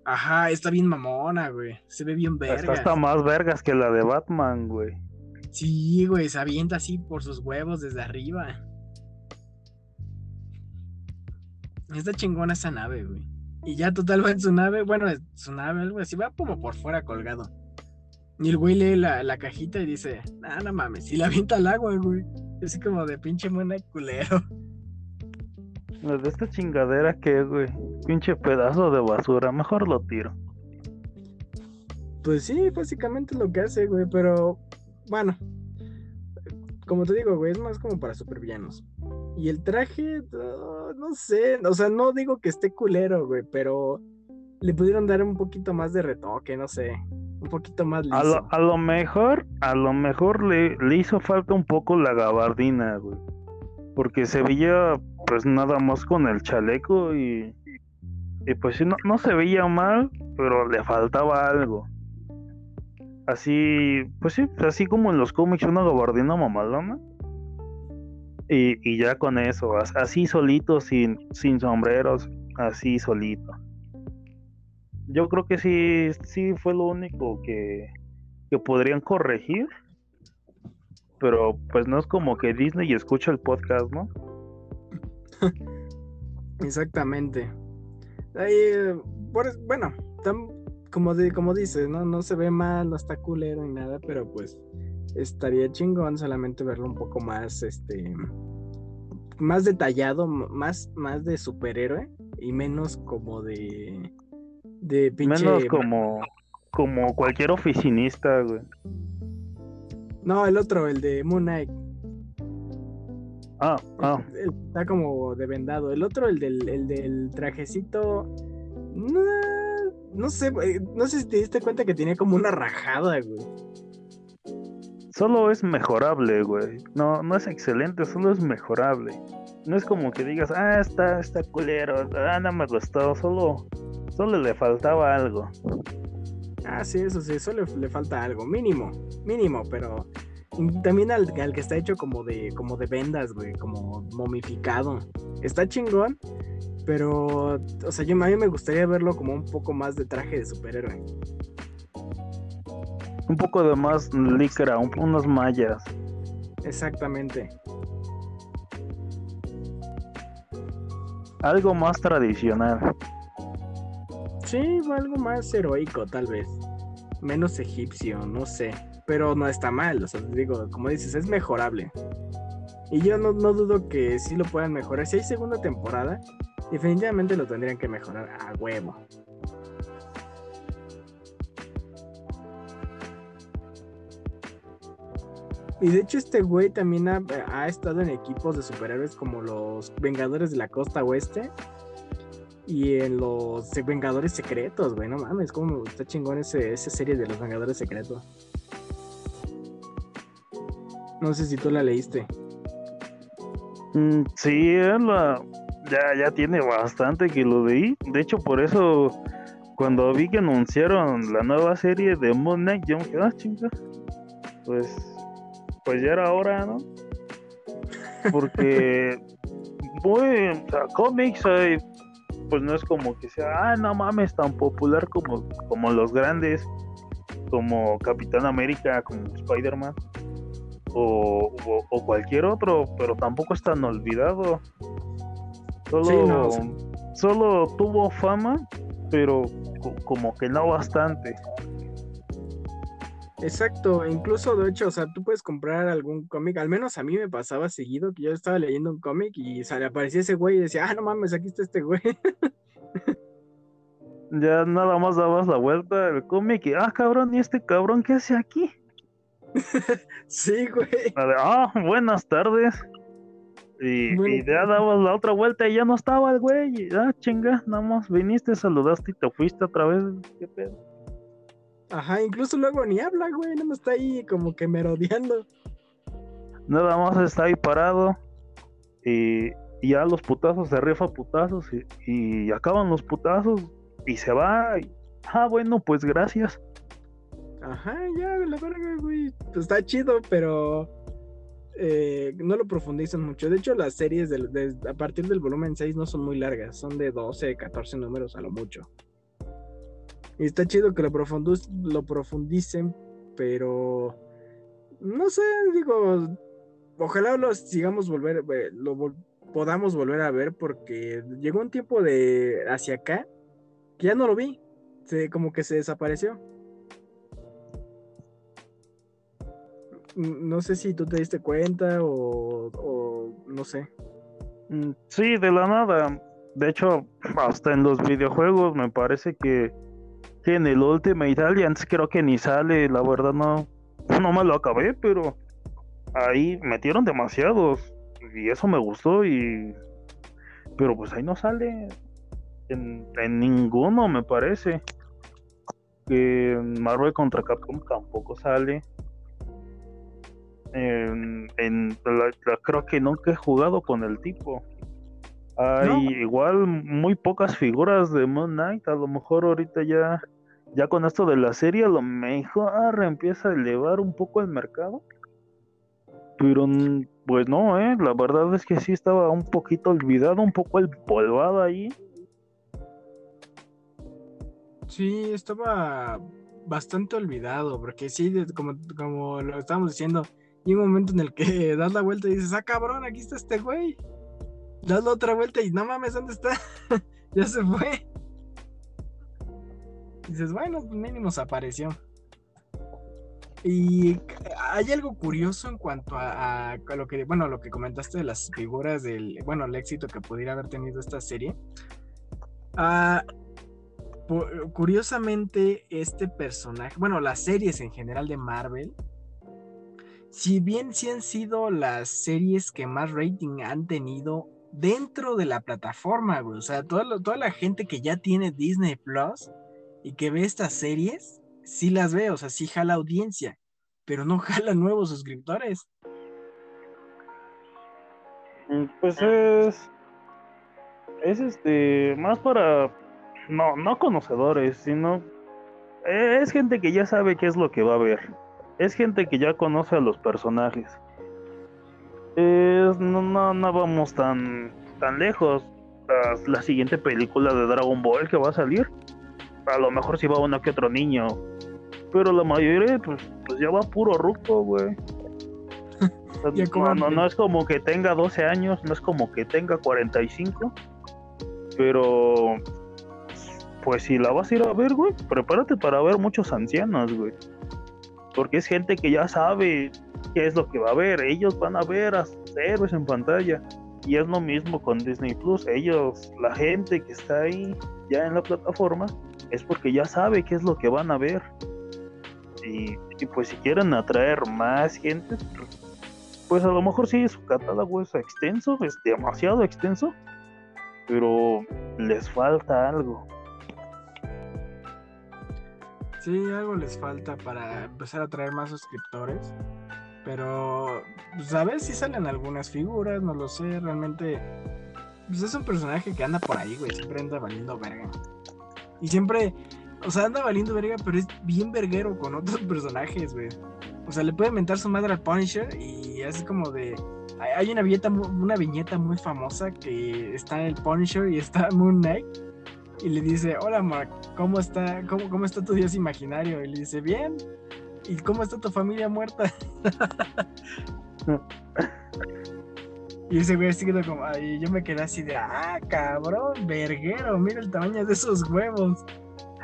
Ajá, está bien mamona, güey. Se ve bien verga. Está hasta más vergas que la de Batman, güey. Sí, güey, se avienta así por sus huevos desde arriba. Está chingona esa nave, güey. Y ya total va en su nave, bueno, su nave, algo así, va como por fuera colgado. Y el güey lee la, cajita y dice, ah, no mames, y la avienta al agua, güey. Así como de pinche buena culero. De esta chingadera que, güey, pinche pedazo de basura, mejor lo tiro. Pues sí, básicamente lo que hace, güey, pero bueno, como te digo, güey, es más como para supervillanos. Y el traje, no, sé, o sea, no digo que esté culero, güey, pero le pudieron dar un poquito más de retoque, no sé, un poquito más liso. A lo, mejor, a lo mejor le, le hizo falta un poco la gabardina, güey. Porque se veía pues nada más con el chaleco y, y pues sí, no, no se veía mal, pero le faltaba algo. Así, pues sí, así como en los cómics, una gabardina mamalona. Y, y ya con eso, así solito, sin, sin sombreros, así solito. Yo creo que sí, sí fue lo único que, que podrían corregir. Pero pues no es como que Disney escucha el podcast, ¿no? Exactamente. Ahí, bueno, como, de, como dices, ¿no? No se ve mal, no está culero ni nada, pero pues estaría chingón solamente verlo un poco más, este, más detallado, más, más de superhéroe y menos como de, de pinche... Menos como, como cualquier oficinista, güey. No, el otro, el de Moon Knight. Ah, ah. Está como de vendado. El otro, el del, el del trajecito. No, sé, no sé si te diste cuenta que tenía como una rajada, güey. Solo es mejorable, güey. No, no es excelente, solo es mejorable. No es como que digas, ah, está, está culero, ah, no me gustó, solo, solo le faltaba algo. Ah, sí, eso sí, solo le falta algo, mínimo, mínimo, pero también al, que está hecho como de, como de vendas, güey, como momificado. Está chingón, pero, o sea, yo, a mí me gustaría verlo como un poco más de traje de superhéroe. Un poco de más licra, un, unas mallas. Exactamente. Algo más tradicional. Sí, algo más heroico, tal vez. Menos egipcio, no sé pero no está mal, o sea, digo, como dices, es mejorable. Y yo no, dudo que sí lo puedan mejorar. Si hay segunda temporada, definitivamente lo tendrían que mejorar a huevo. Y de hecho este güey también ha, estado en equipos de superhéroes como los Vengadores de la Costa Oeste. y en los Vengadores Secretos, güey, no mames, como está chingón ese, esa serie de los Vengadores Secretos. No sé si tú la leíste. Mm, sí, la, ya, ya tiene bastante que lo leí. De hecho, por eso, cuando vi que anunciaron la nueva serie de Moon Knight, yo me quedé, ah, chinga. Pues, pues ya era hora, ¿no? Porque, muy, o sea, cómics, pues no es como que sea, ah, no mames, tan popular como, como los grandes, como Capitán América, como Spider-Man o, cualquier otro, pero tampoco es tan olvidado. Solo, solo tuvo fama, pero como que no bastante. Exacto, incluso de hecho, o sea, tú puedes comprar algún cómic, al menos a mí me pasaba seguido que yo estaba leyendo un cómic y se le aparecía ese güey y decía, ah, no mames, aquí está este güey. ya nada más dabas la vuelta del cómic y, ah, cabrón, ¿y este cabrón qué hace aquí? sí, güey. Ah, buenas tardes. Y, ya dabas la otra vuelta y ya no estaba el güey. ah, chinga, nada más viniste, saludaste y te fuiste otra vez. ¿Qué pedo? Ajá, incluso luego ni habla, güey, nada más está ahí como que merodeando. Nada más está ahí parado. Y, ya los putazos se rifa putazos y, acaban los putazos y se va. ah, bueno, pues gracias. Ajá, ya, la verga, güey. Pues está chido, pero eh, no lo profundizan mucho. De hecho, las series de, a partir del volumen 6 no son muy largas, son de 12, 14 números a lo mucho. Y está chido que lo, lo profundicen, pero no sé, digo, ojalá lo sigamos volver, eh, lo podamos volver a ver porque llegó un tiempo de hacia acá que ya no lo vi, se, como que se desapareció. no sé si tú te diste cuenta o, no sé. Mm, sí, de la nada. De hecho, hasta en los videojuegos me parece que, en el Ultimate Alliance creo que ni sale, la verdad no, no me lo acabé, pero ahí metieron demasiados y eso me gustó y pero pues ahí no sale en, ninguno me parece que Marvel contra Capcom tampoco sale en, creo que nunca he jugado con el tipo. Hay igual muy pocas figuras de Moon Knight. A lo mejor ahorita ya, ya con esto de la serie, a lo mejor empieza a elevar un poco el mercado. Pero pues no, eh. La verdad es que sí estaba un poquito olvidado, un poco el polvado ahí. Sí, estaba bastante olvidado, porque sí, como, como lo estábamos diciendo, y un momento en el que das la vuelta y dices, ah, cabrón, aquí está este güey. Das la otra vuelta y no mames, ¿dónde está? ya se fue. dices, bueno, pues mínimo se apareció. Y hay algo curioso en cuanto a, lo que, bueno, lo que comentaste de las figuras del, bueno, el éxito que pudiera haber tenido esta serie. Ah, curiosamente, este personaje, bueno, las series en general de Marvel, si bien sí han sido las series que más rating han tenido dentro de la plataforma, güey. O sea, toda, toda la gente que ya tiene Disney Plus y que ve estas series, sí las ve, o sea, sí jala audiencia, pero no jala nuevos suscriptores. Mm, pues es. Es este. Más para. No, no conocedores, sino. Es gente que ya sabe qué es lo que va a ver es gente que ya conoce a los personajes. No, no, vamos tan, tan lejos. La, siguiente película de Dragon Ball que va a salir, a lo mejor si va uno que otro niño. Pero la mayoría, pues, pues ya va puro ruco, güey. no, no, es como que tenga 12 años, no es como que tenga 45. Pero, pues si la vas a ir a ver, güey, prepárate para ver muchos ancianos, güey porque es gente que ya sabe qué es lo que va a ver. Ellos van a ver a sus héroes en pantalla. Y es lo mismo con Disney Plus. Ellos, la gente que está ahí ya en la plataforma, es porque ya sabe qué es lo que van a ver. Y, pues si quieren atraer más gente, pues a lo mejor sí su catálogo es extenso, es demasiado extenso. Pero les falta algo. Sí, algo les falta para empezar a traer más suscriptores. Pero, pues a ver si salen algunas figuras, no lo sé. Realmente, pues es un personaje que anda por ahí, güey. Siempre anda valiendo verga. Y siempre, o sea, anda valiendo verga, pero es bien verguero con otros personajes, güey. O sea, le puede mentar su madre al Punisher y es como de. Hay una viñeta, una viñeta muy famosa que está el Punisher y está Moon Knight y le dice, hola Mark, ¿cómo está, cómo, cómo está tu dios imaginario? Y le dice, bien. ¿Y cómo está tu familia muerta? y ese güey así quedó como, y yo me quedé así de, ah, cabrón, verguero, mira el tamaño de esos huevos.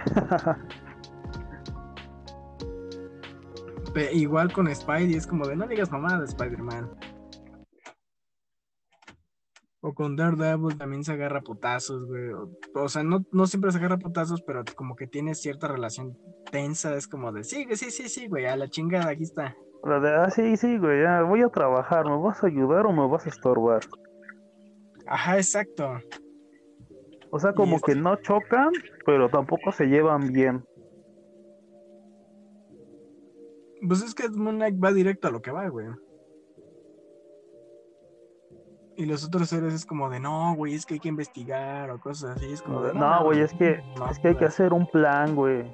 igual con Spidey, es como de, no digas mamada, Spider-Man. O con Daredevil también se agarra putazos, güey. O, sea, no, no siempre se agarra putazos, pero como que tiene cierta relación tensa. Es como de, sí, sí, sí, sí, güey, a la chingada, aquí está. La de, ah, sí, sí, güey, ya voy a trabajar, ¿me vas a ayudar o me vas a estorbar? Ajá, exacto. O sea, como que no chocan, pero tampoco se llevan bien. Pues es que Moon Knight va directo a lo que va, güey. Y los otros seres es como de, no, güey, es que hay que investigar o cosas así. Es como de, no, güey, es que, es que hay que hacer un plan, güey.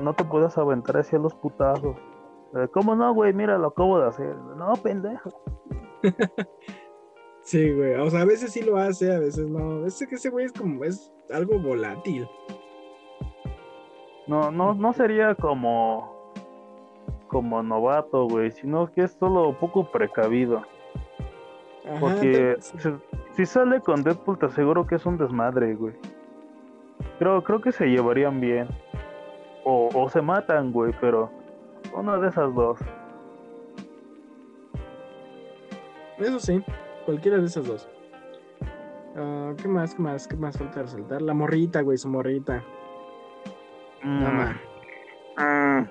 No, te puedes aventar hacia los putazos. Eh, ¿Cómo no, güey? Mira, lo acabo de hacer. No, pendejo. sí, güey. O sea, a veces sí lo hace, a veces no. Es que ese güey es como, es algo volátil. No, no, no sería como, como novato, güey, sino que es solo poco precavido. Porque si, sale con Deadpool, te aseguro que es un desmadre, güey. Creo, creo que se llevarían bien. O, o se matan, güey, pero una de esas dos. Eso sí, cualquiera de esas dos. Ah, ¿Qué más? ¿Qué más? ¿Qué más falta resaltar? La morrita, güey, su morrita. Mm. Mm.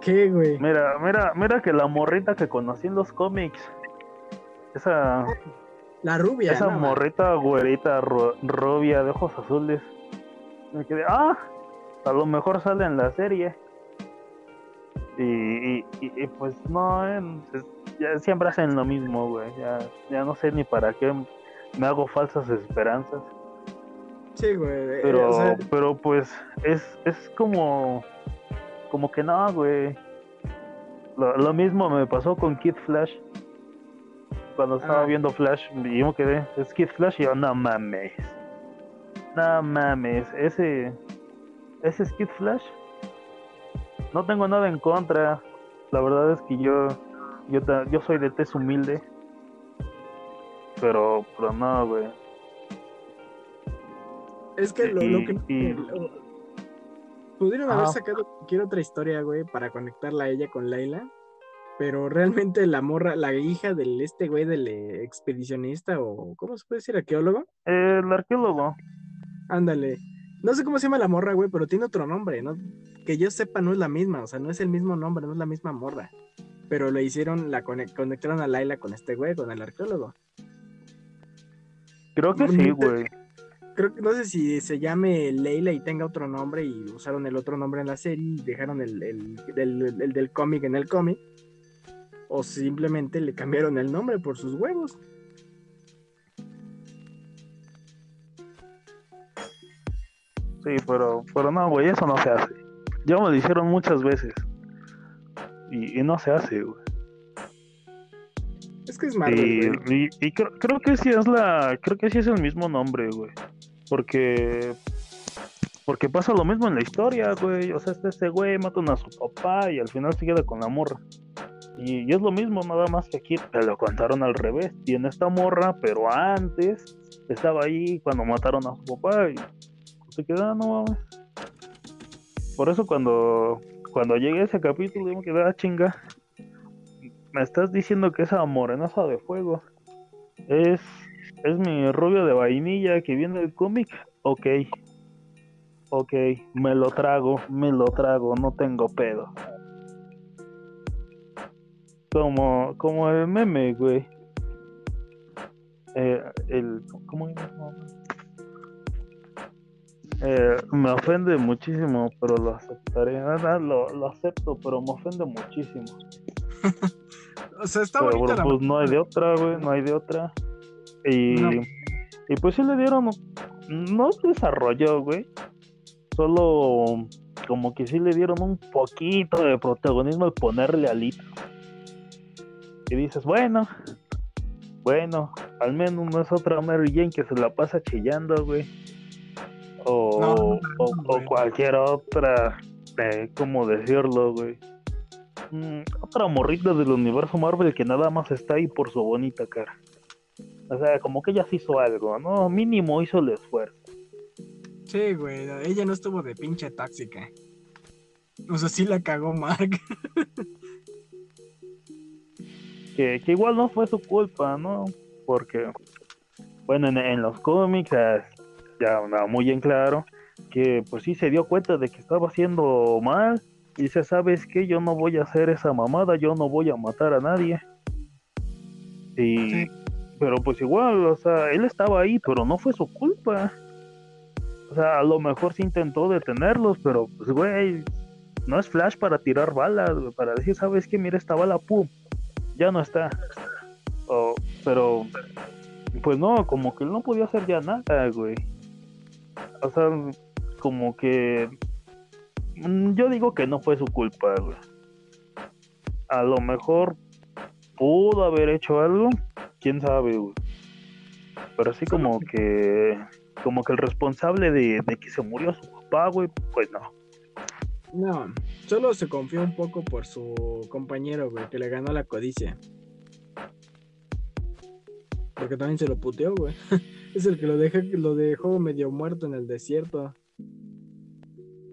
¿Qué, güey? Mira, mira, mira que la morrita que conocí en los cómics esa. La rubia. Esa morrita güerita rubia de ojos azules. Me quedé, ah, a lo mejor sale en la serie. Y, y, pues no, eh, ya siempre hacen lo mismo, güey. Ya, ya no sé ni para qué me hago falsas esperanzas. Sí, güey. Eh, pero, pero pues es, es como, como que no, güey. Lo, lo mismo me pasó con Kid Flash cuando estaba ah. viendo Flash y yo me quedé, es Kid Flash y yo, no mames. No mames, ese, ese es Kid Flash. No tengo nada en contra. La verdad es que yo, yo, yo soy de tez humilde. Pero, pero no, güey. Es que lo, que... Pudieron haber sacado cualquier otra historia, güey, para conectarla a ella con Layla pero realmente la morra, la hija del este güey del expedicionista o ¿cómo se puede decir? ¿Arqueólogo? El arqueólogo. Ándale. No sé cómo se llama la morra, güey, pero tiene otro nombre, ¿no? Que yo sepa, no es la misma, o sea, no es el mismo nombre, no es la misma morra. Pero le hicieron, la conectaron a Laila con este güey, con el arqueólogo. Creo que sí, güey. Creo que no sé si se llame Leila y tenga otro nombre y usaron el otro nombre en la serie y dejaron el, el del cómic en el cómic o simplemente le cambiaron el nombre por sus huevos. Sí, pero, pero no, güey, eso no se hace. Ya me lo hicieron muchas veces. Y, no se hace, güey. Es que es Marvel. Y, y, creo, que sí es la. Creo que sí es el mismo nombre, güey. Porque. Porque pasa lo mismo en la historia, güey. O sea, este, este güey matan a su papá y al final se queda con la morra. Y, es lo mismo, nada más que aquí te lo contaron al revés. Tiene esta morra, pero antes estaba ahí cuando mataron a su papá y se queda, no Por eso cuando, cuando llegué a ese capítulo, yo me quedé, ah, chinga. Me estás diciendo que esa morenaza de fuego es, es mi rubio de vainilla que viene del cómic. Ok. Ok, me lo trago, me lo trago, no tengo pedo. Como, como el meme, güey. Eh, el, ¿Cómo Eh, me ofende muchísimo, pero lo aceptaré. Ah, lo, lo acepto, pero me ofende muchísimo. o sea, está pero, bonita la Pues no hay de otra, güey, no hay de otra. Y, No. y pues sí le dieron, no desarrolló, güey. Solo como que sí le dieron un poquito de protagonismo al ponerle alito. Y dices, bueno, bueno, al menos no es otra Mary Jane que se la pasa chillando, güey. O, No, no, o- no, o güey. cualquier otra, eh, ¿cómo decirlo, güey? Mm, otra morrita del universo Marvel que nada más está ahí por su bonita cara. O sea, como que ella sí hizo algo, ¿no? Mínimo hizo el esfuerzo. Sí, güey, ella no estuvo de pinche tóxica. O sea, sí la cagó Mark. Que, que igual no fue su culpa, ¿no? Porque, bueno, en, en los cómics eh, ya andaba muy en claro que pues sí se dio cuenta de que estaba haciendo mal y dice, ¿sabes qué? Yo no voy a hacer esa mamada, yo no voy a matar a nadie. Y, Sí. pero pues igual, o sea, él estaba ahí, pero no fue su culpa. O sea, a lo mejor sí intentó detenerlos, pero pues, güey, no es Flash para tirar balas, para decir, ¿sabes qué? Mira esta bala, pum, ya no está. Pero, pues no, como que no podía hacer ya nada, güey. O sea, como que. mm, Yo digo que no fue su culpa, güey. A lo mejor pudo haber hecho algo, quién sabe, güey. Pero así como que. Como que el responsable de, de que se murió su papá, güey, pues no. No, solo se confió un poco por su compañero, güey, que le ganó la codicia. Porque también se lo puteó, güey. es el que lo, deja, lo dejó medio muerto en el desierto.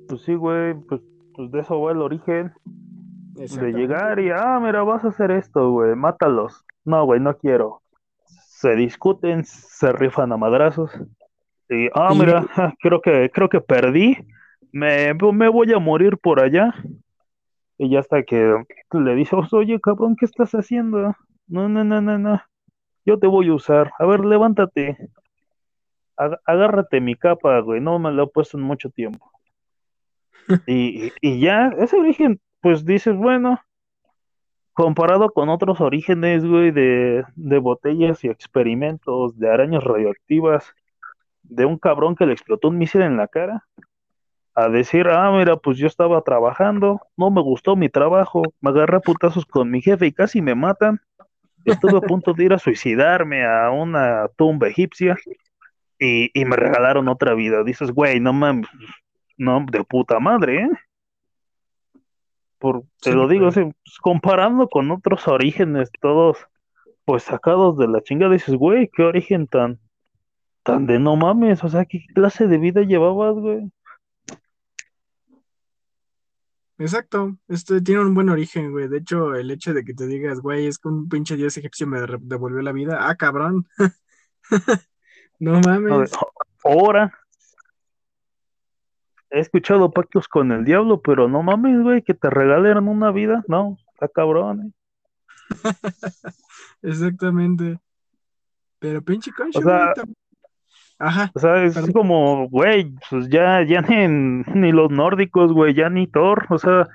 Pues sí, güey, pues, pues de eso va el origen. De llegar y, ah, mira, vas a hacer esto, güey, mátalos. No, güey, no quiero. Se discuten, se rifan a madrazos. Y, ah, mira, creo que, creo que perdí. Me, me voy a morir por allá. Y ya hasta que le dice, oye, cabrón, ¿qué estás haciendo? No, no, no, no, no. Yo te voy a usar. A ver, levántate. Ag- agárrate mi capa, güey. No me la he puesto en mucho tiempo. Y, y- y ya, ese origen, pues dices, bueno, comparado con otros orígenes, güey, de, de botellas y experimentos de arañas radioactivas, de un cabrón que le explotó un misil en la cara, a decir, ah, mira, pues yo estaba trabajando, no me gustó mi trabajo, me agarré a putazos con mi jefe y casi me matan. Estuve a punto de ir a suicidarme a una tumba egipcia y, y me regalaron otra vida. Dices, güey, no mames, no, de puta madre, ¿eh? Por, te Sí, lo digo, así, pues, comparando con otros orígenes, todos pues sacados de la chingada, dices, güey, qué origen tan, tan de no mames, o sea, qué clase de vida llevabas, güey. Exacto, este tiene un buen origen, güey. De hecho, el hecho de que te digas, güey, es que un pinche dios egipcio me devolvió la vida. Ah, cabrón. no mames. ahora he escuchado pactos con el diablo, pero no mames, güey, que te regalen una vida, no, está cabrón, ¿eh? Exactamente. Pero pinche concho, O sea, güey, Ajá, O sea, es Perdón. como, güey, pues ya, ya ni, ni los nórdicos, güey, ya ni Thor, o sea,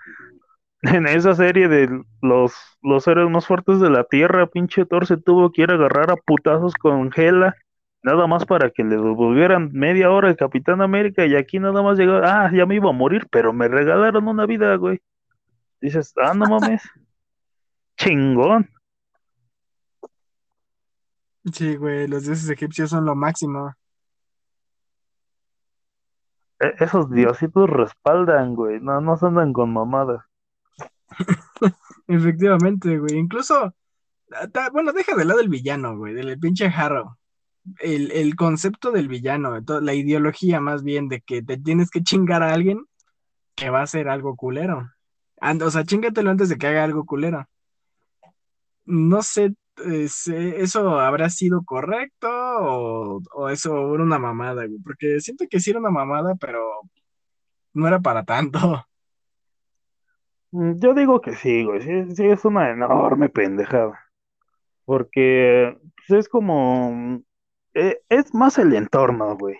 en esa serie de los, los héroes más fuertes de la Tierra, pinche Thor se tuvo que ir a agarrar a putazos con Hela, nada más para que le devolvieran media hora el Capitán América, y aquí nada más llegó, ah, ya me iba a morir, pero me regalaron una vida, güey. Dices, ah, no mames, chingón. sí, güey, los dioses egipcios son lo máximo. E- esos diositos respaldan, güey, no, no se andan con mamadas. Efectivamente, güey. Incluso, ah, bueno, deja de lado el villano, güey, del pinche Harrow. El, el concepto del villano, la ideología más bien de que te tienes que chingar a alguien que va a hacer algo culero. And- o sea, chingatelo antes de que haga algo culero. No sé, eso habrá sido correcto o, eso era una mamada, güey. Porque siento que sí era una mamada, pero no era para tanto. Mm, Yo digo que sí, güey, sí, sí, es una enorme pendejada. Porque pues, es como, eh, es más el entorno, güey.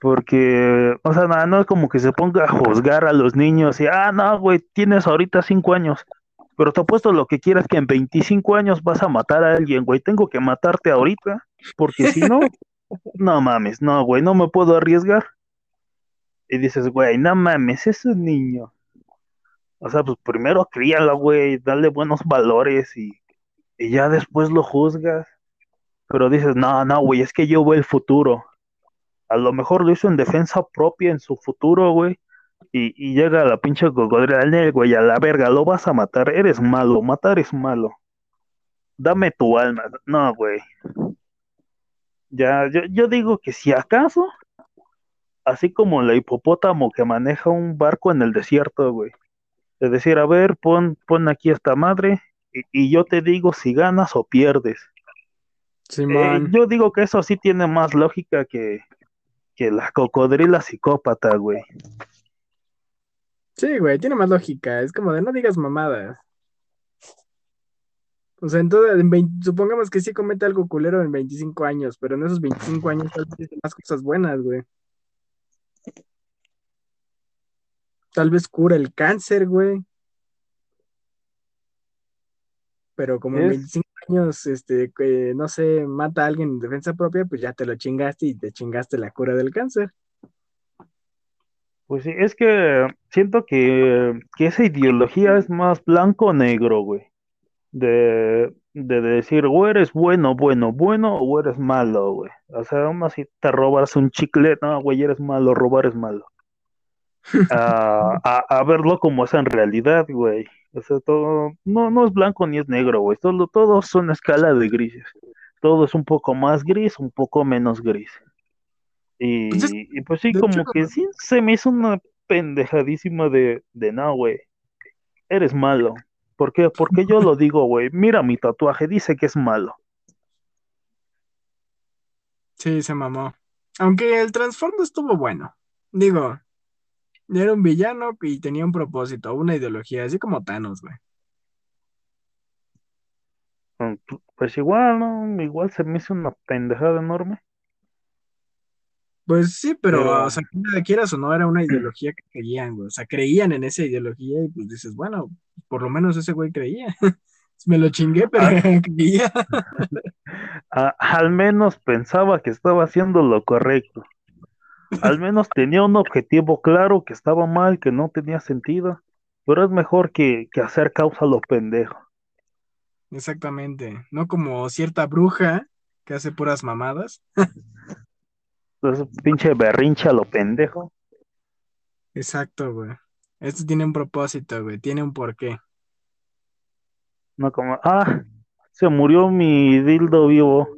Porque, o sea, no, no es como que se ponga a juzgar a los niños y, ah, no, güey, tienes ahorita cinco años, pero te apuesto lo que quieras que en 25 años vas a matar a alguien, güey, tengo que matarte ahorita, porque si no, no mames, no, güey, no me puedo arriesgar. Y dices, güey, no mames, es un niño. O sea, pues primero críalo, güey, dale buenos valores y, y ya después lo juzgas. Pero dices, no, no, güey, es que yo veo el futuro. A lo mejor lo hizo en defensa propia en su futuro, güey. Y, y llega la pinche cocodrilo, güey, a la verga, lo vas a matar, eres malo, matar es malo. Dame tu alma. No, güey. Ya, yo, yo digo que si acaso, así como la hipopótamo que maneja un barco en el desierto, güey. Es decir, a ver, pon, pon aquí esta madre y, y yo te digo si ganas o pierdes. Sí, Eh, yo digo que eso sí tiene más lógica que, que la cocodrila psicópata, güey. Sí, güey, tiene más lógica. Es como de no digas mamadas. O sea, en todo, en 20 supongamos que sí comete algo culero en 25 años, pero en esos 25 años tal vez hizo más cosas buenas, güey. Tal vez cura el cáncer, güey. Pero como en Es- 25 años, este, no sé, mata a alguien en defensa propia, pues ya te lo chingaste y te chingaste la cura del cáncer. Pues sí, es que siento que, que esa ideología es más blanco o negro, güey. De, de decir, o eres bueno, bueno, bueno, o eres malo, güey. O sea, aún así te robas un chicle, no, güey, eres malo, robar es malo. A, a, a verlo como es en realidad, güey. O sea, todo, no, no es blanco ni es negro, güey. Todo, todo es una escala de grises. Todo es un poco más gris, un poco menos gris. Y Pues es- y pues sí, como hecho- que sí se me hizo una pendejadísima de, de no, güey. Eres malo. ¿Por qué? Porque yo lo digo, güey. Mira mi tatuaje, dice que es malo. Sí, se mamó. Aunque el trasfondo estuvo bueno. Digo, era un villano y tenía un propósito, una ideología, así como Thanos, güey. Pues igual, ¿no? Igual se me hizo una pendejada enorme. Pues sí, pero, Pero- o sea, quieras o no, era una ideología que creían, güey. O sea, creían en esa ideología y pues dices, bueno, por lo menos ese güey creía. Me lo chingué, pero creía. A- al menos pensaba que estaba haciendo lo correcto. Al menos tenía un objetivo claro que estaba mal, que no tenía sentido. Pero es mejor que, que hacer causa a lo pendejo. Exactamente. No como cierta bruja que hace puras mamadas. Entonces, pinche berrinche a lo pendejo. Exacto, güey. Esto tiene un propósito, güey. Tiene un porqué. No como, ah, se murió mi dildo vivo.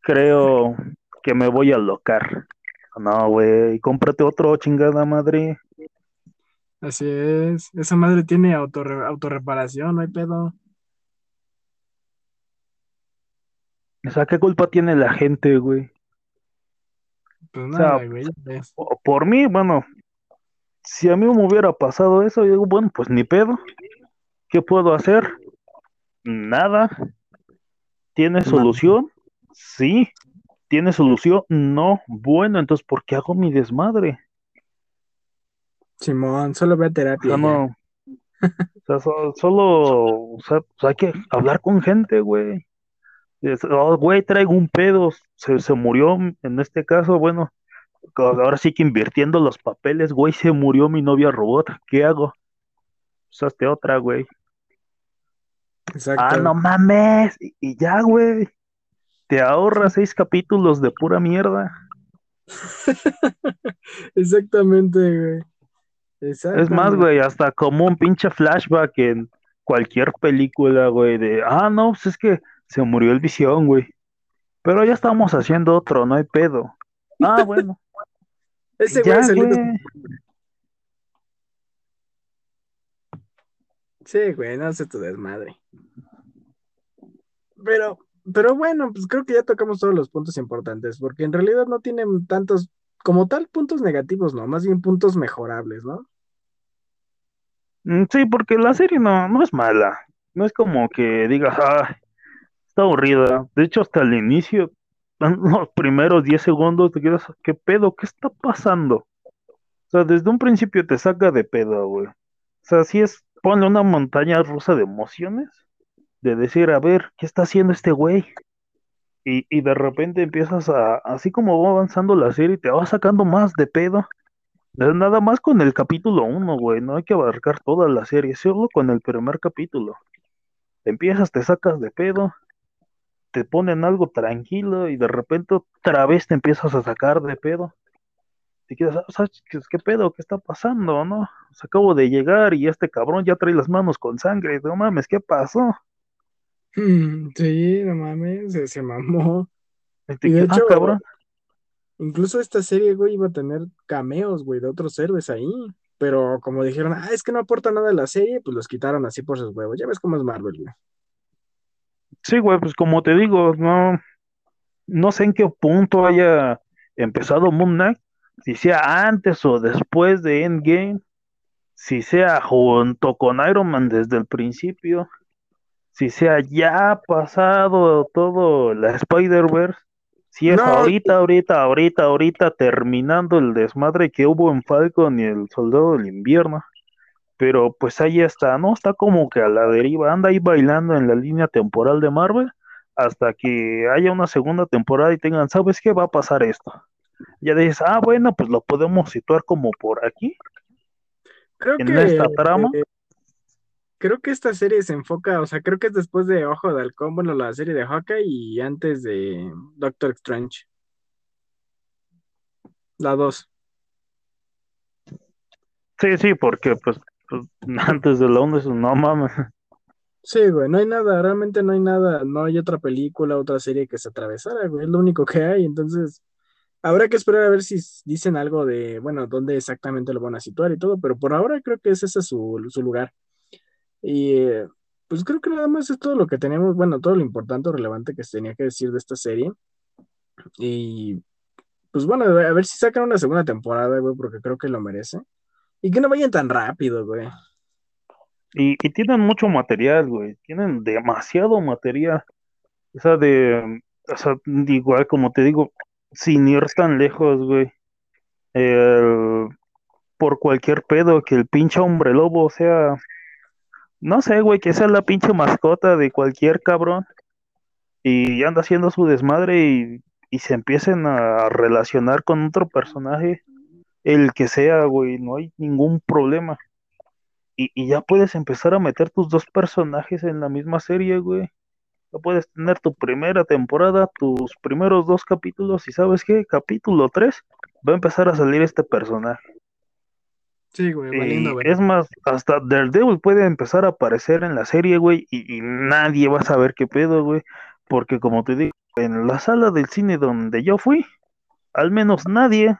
Creo que me voy a locar. No, güey, cómprate otro, chingada madre. Así es. Esa madre tiene autorre- autorreparación, no hay pedo. O sea, ¿qué culpa tiene la gente, güey? Pues O sea, güey. O- Por mí, bueno, si a mí me hubiera pasado eso, yo digo, bueno, pues ni pedo. ¿Qué puedo hacer? Nada. ¿Tiene solución? Sí. ¿Tiene solución? No. Bueno, entonces, ¿por qué hago mi desmadre? Simón, solo ve a O terapia. sea, ya. no. O sea, so- solo, o sea, pues hay que hablar con gente, güey. "Oh, güey, traigo un pedo, se, se murió, en este caso, bueno, ahora sí que invirtiendo los papeles, güey, se murió mi novia robot, ¿qué hago? Hazte otra, güey. Exacto. Ah, no mames, y, y ya, güey. Te ahorras seis capítulos de pura mierda. Exactamente, güey. Es más, güey, hasta como un pinche flashback en cualquier película, güey, de, ah, no, pues es que se murió el visión, güey. Pero ya estamos haciendo otro, no hay pedo. Ah, bueno, Ese ya, güey salió de- güey. Sí, güey, no sé tu desmadre. Pero, pero bueno, pues creo que ya tocamos todos los puntos importantes, porque en realidad no tienen tantos, como tal, puntos negativos, no, más bien puntos mejorables, ¿no? Mm, Sí, porque la serie no, no es mala. No es como que digas, ah, está aburrida. De hecho, hasta el inicio los primeros 10 segundos te quedas, ¿qué pedo? ¿Qué está pasando? O sea, desde un principio te saca de pedo, güey. O sea, si es, ponle una montaña rusa de emociones, de decir, a ver, ¿qué está haciendo este güey? Y, y de repente empiezas a, así como va avanzando la serie, te va sacando más de pedo. Nada más con el capítulo 1, güey, no hay que abarcar toda la serie, solo con el primer capítulo. Empiezas, te sacas de pedo, te ponen algo tranquilo y de repente otra vez te empiezas a sacar de pedo. Te quedas, ¿sabes qué, pedo? ¿Qué está pasando? ¿No? Pues acabo de llegar y este cabrón ya trae las manos con sangre. No mames, ¿qué pasó? Sí, no mames, se, se mamó. Y de "Ah, hecho, cabrón. incluso esta serie, güey, iba a tener cameos, güey, de otros héroes ahí. Pero como dijeron, ah, es que no aporta nada a la serie, pues los quitaron así por sus huevos. Ya ves cómo es Marvel, güey. Sí, güey, pues como te digo, no, no sé en qué punto haya empezado Moon Knight, si sea antes o después de Endgame, si sea junto con Iron Man desde el principio, si sea ya pasado todo la Spider-Verse, si es No, ahorita, ahorita, ahorita, ahorita terminando el desmadre que hubo en Falcon y el Soldado del Invierno. Pero pues ahí está, ¿no? Está como que a la deriva, anda ahí bailando en la línea temporal de Marvel hasta que haya una segunda temporada y tengan, ¿sabes qué va a pasar esto? Ya dices, ah, bueno, pues lo podemos situar como por aquí, creo en que esta trama. eh, creo que esta serie se enfoca, o sea, creo que es después de Ojo de Halcón, bueno, la serie de Hawkeye y antes de Doctor Strange. La 2. Sí, sí, porque pues, pues, antes de la 1 es un no mames. Sí, güey, no hay nada, realmente no hay nada, no hay otra película, otra serie que se atravesara, güey, es lo único que hay, entonces habrá que esperar a ver si dicen algo de, bueno, dónde exactamente lo van a situar y todo, pero por ahora creo que es ese su, su lugar. Y eh, pues creo que nada más es todo lo que tenemos, bueno, todo lo importante o relevante que se tenía que decir de esta serie. Y pues bueno, a ver si sacan una segunda temporada, güey, porque creo que lo merece. Y que no vayan tan rápido, güey. Y, y tienen mucho material, güey, tienen demasiado material. O sea, de, o sea, igual como te digo, sin ir tan lejos, güey. por cualquier pedo, que el pinche hombre lobo sea, no sé, güey, que sea la pinche mascota de cualquier cabrón y anda haciendo su desmadre y, y se empiecen a relacionar con otro personaje, el que sea, güey, no hay ningún problema. Y, y ya puedes empezar a meter tus dos personajes en la misma serie, güey. Ya puedes tener tu primera temporada, tus primeros dos capítulos, y ¿sabes qué? Capítulo 3 va a empezar a salir este personaje. Sí, güey, valiendo, güey. es más, hasta Daredevil puede empezar a aparecer en la serie, güey, y, y nadie va a saber qué pedo, güey. Porque como te digo, en la sala del cine donde yo fui, al menos nadie,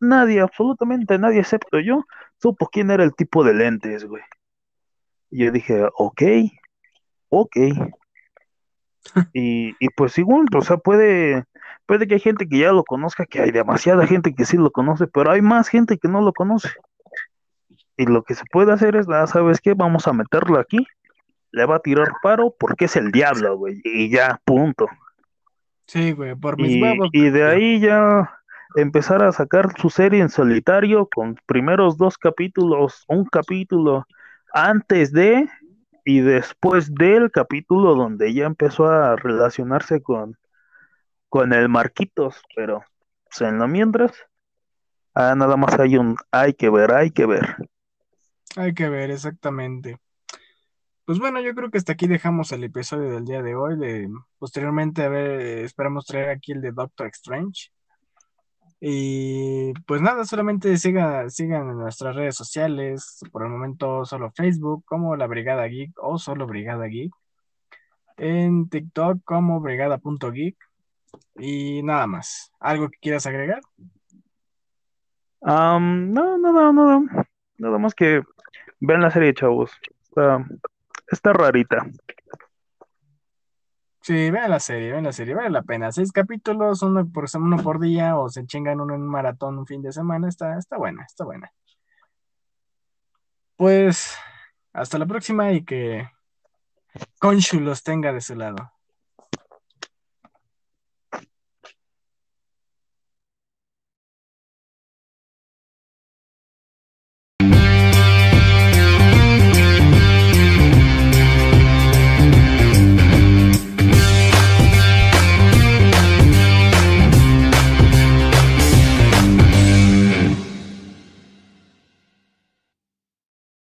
nadie, absolutamente nadie, excepto yo, supo quién era el tipo de lentes, güey. Y yo dije, ok, ok. Y, y pues igual, o sea, puede, puede que hay gente que ya lo conozca, que hay demasiada gente que sí lo conoce, pero hay más gente que no lo conoce. Y lo que se puede hacer es, ah, ¿sabes qué? Vamos a meterlo aquí, le va a tirar paro porque es el diablo, güey, y ya, punto. Sí, güey, por mis Y, huevos. y de ahí ya empezar a sacar su serie en solitario con primeros dos capítulos, un capítulo antes de y después del capítulo donde ya empezó a relacionarse con, con el Marquitos, pero pues, en lo mientras, ah, nada más hay un hay que ver, hay que ver. Hay que ver, exactamente. Pues bueno, yo creo que hasta aquí dejamos el episodio del día de hoy. De, posteriormente, a ver, eh, esperamos traer aquí el de Doctor Strange. Y pues nada, solamente sigan, sigan en nuestras redes sociales. Por el momento, solo Facebook como La Brigada Geek o solo Brigada Geek. En TikTok como brigada.geek. Y nada más. ¿Algo que quieras agregar? Am, no, nada, nada, nada más que vean la serie, chavos. Está rarita. Sí, vean la serie, vean la serie, vale la pena. Seis capítulos, uno por, sem- uno por día, o se chingan uno en un maratón un fin de semana, está, está buena, está buena. Pues hasta la próxima y que Conchu los tenga de su lado.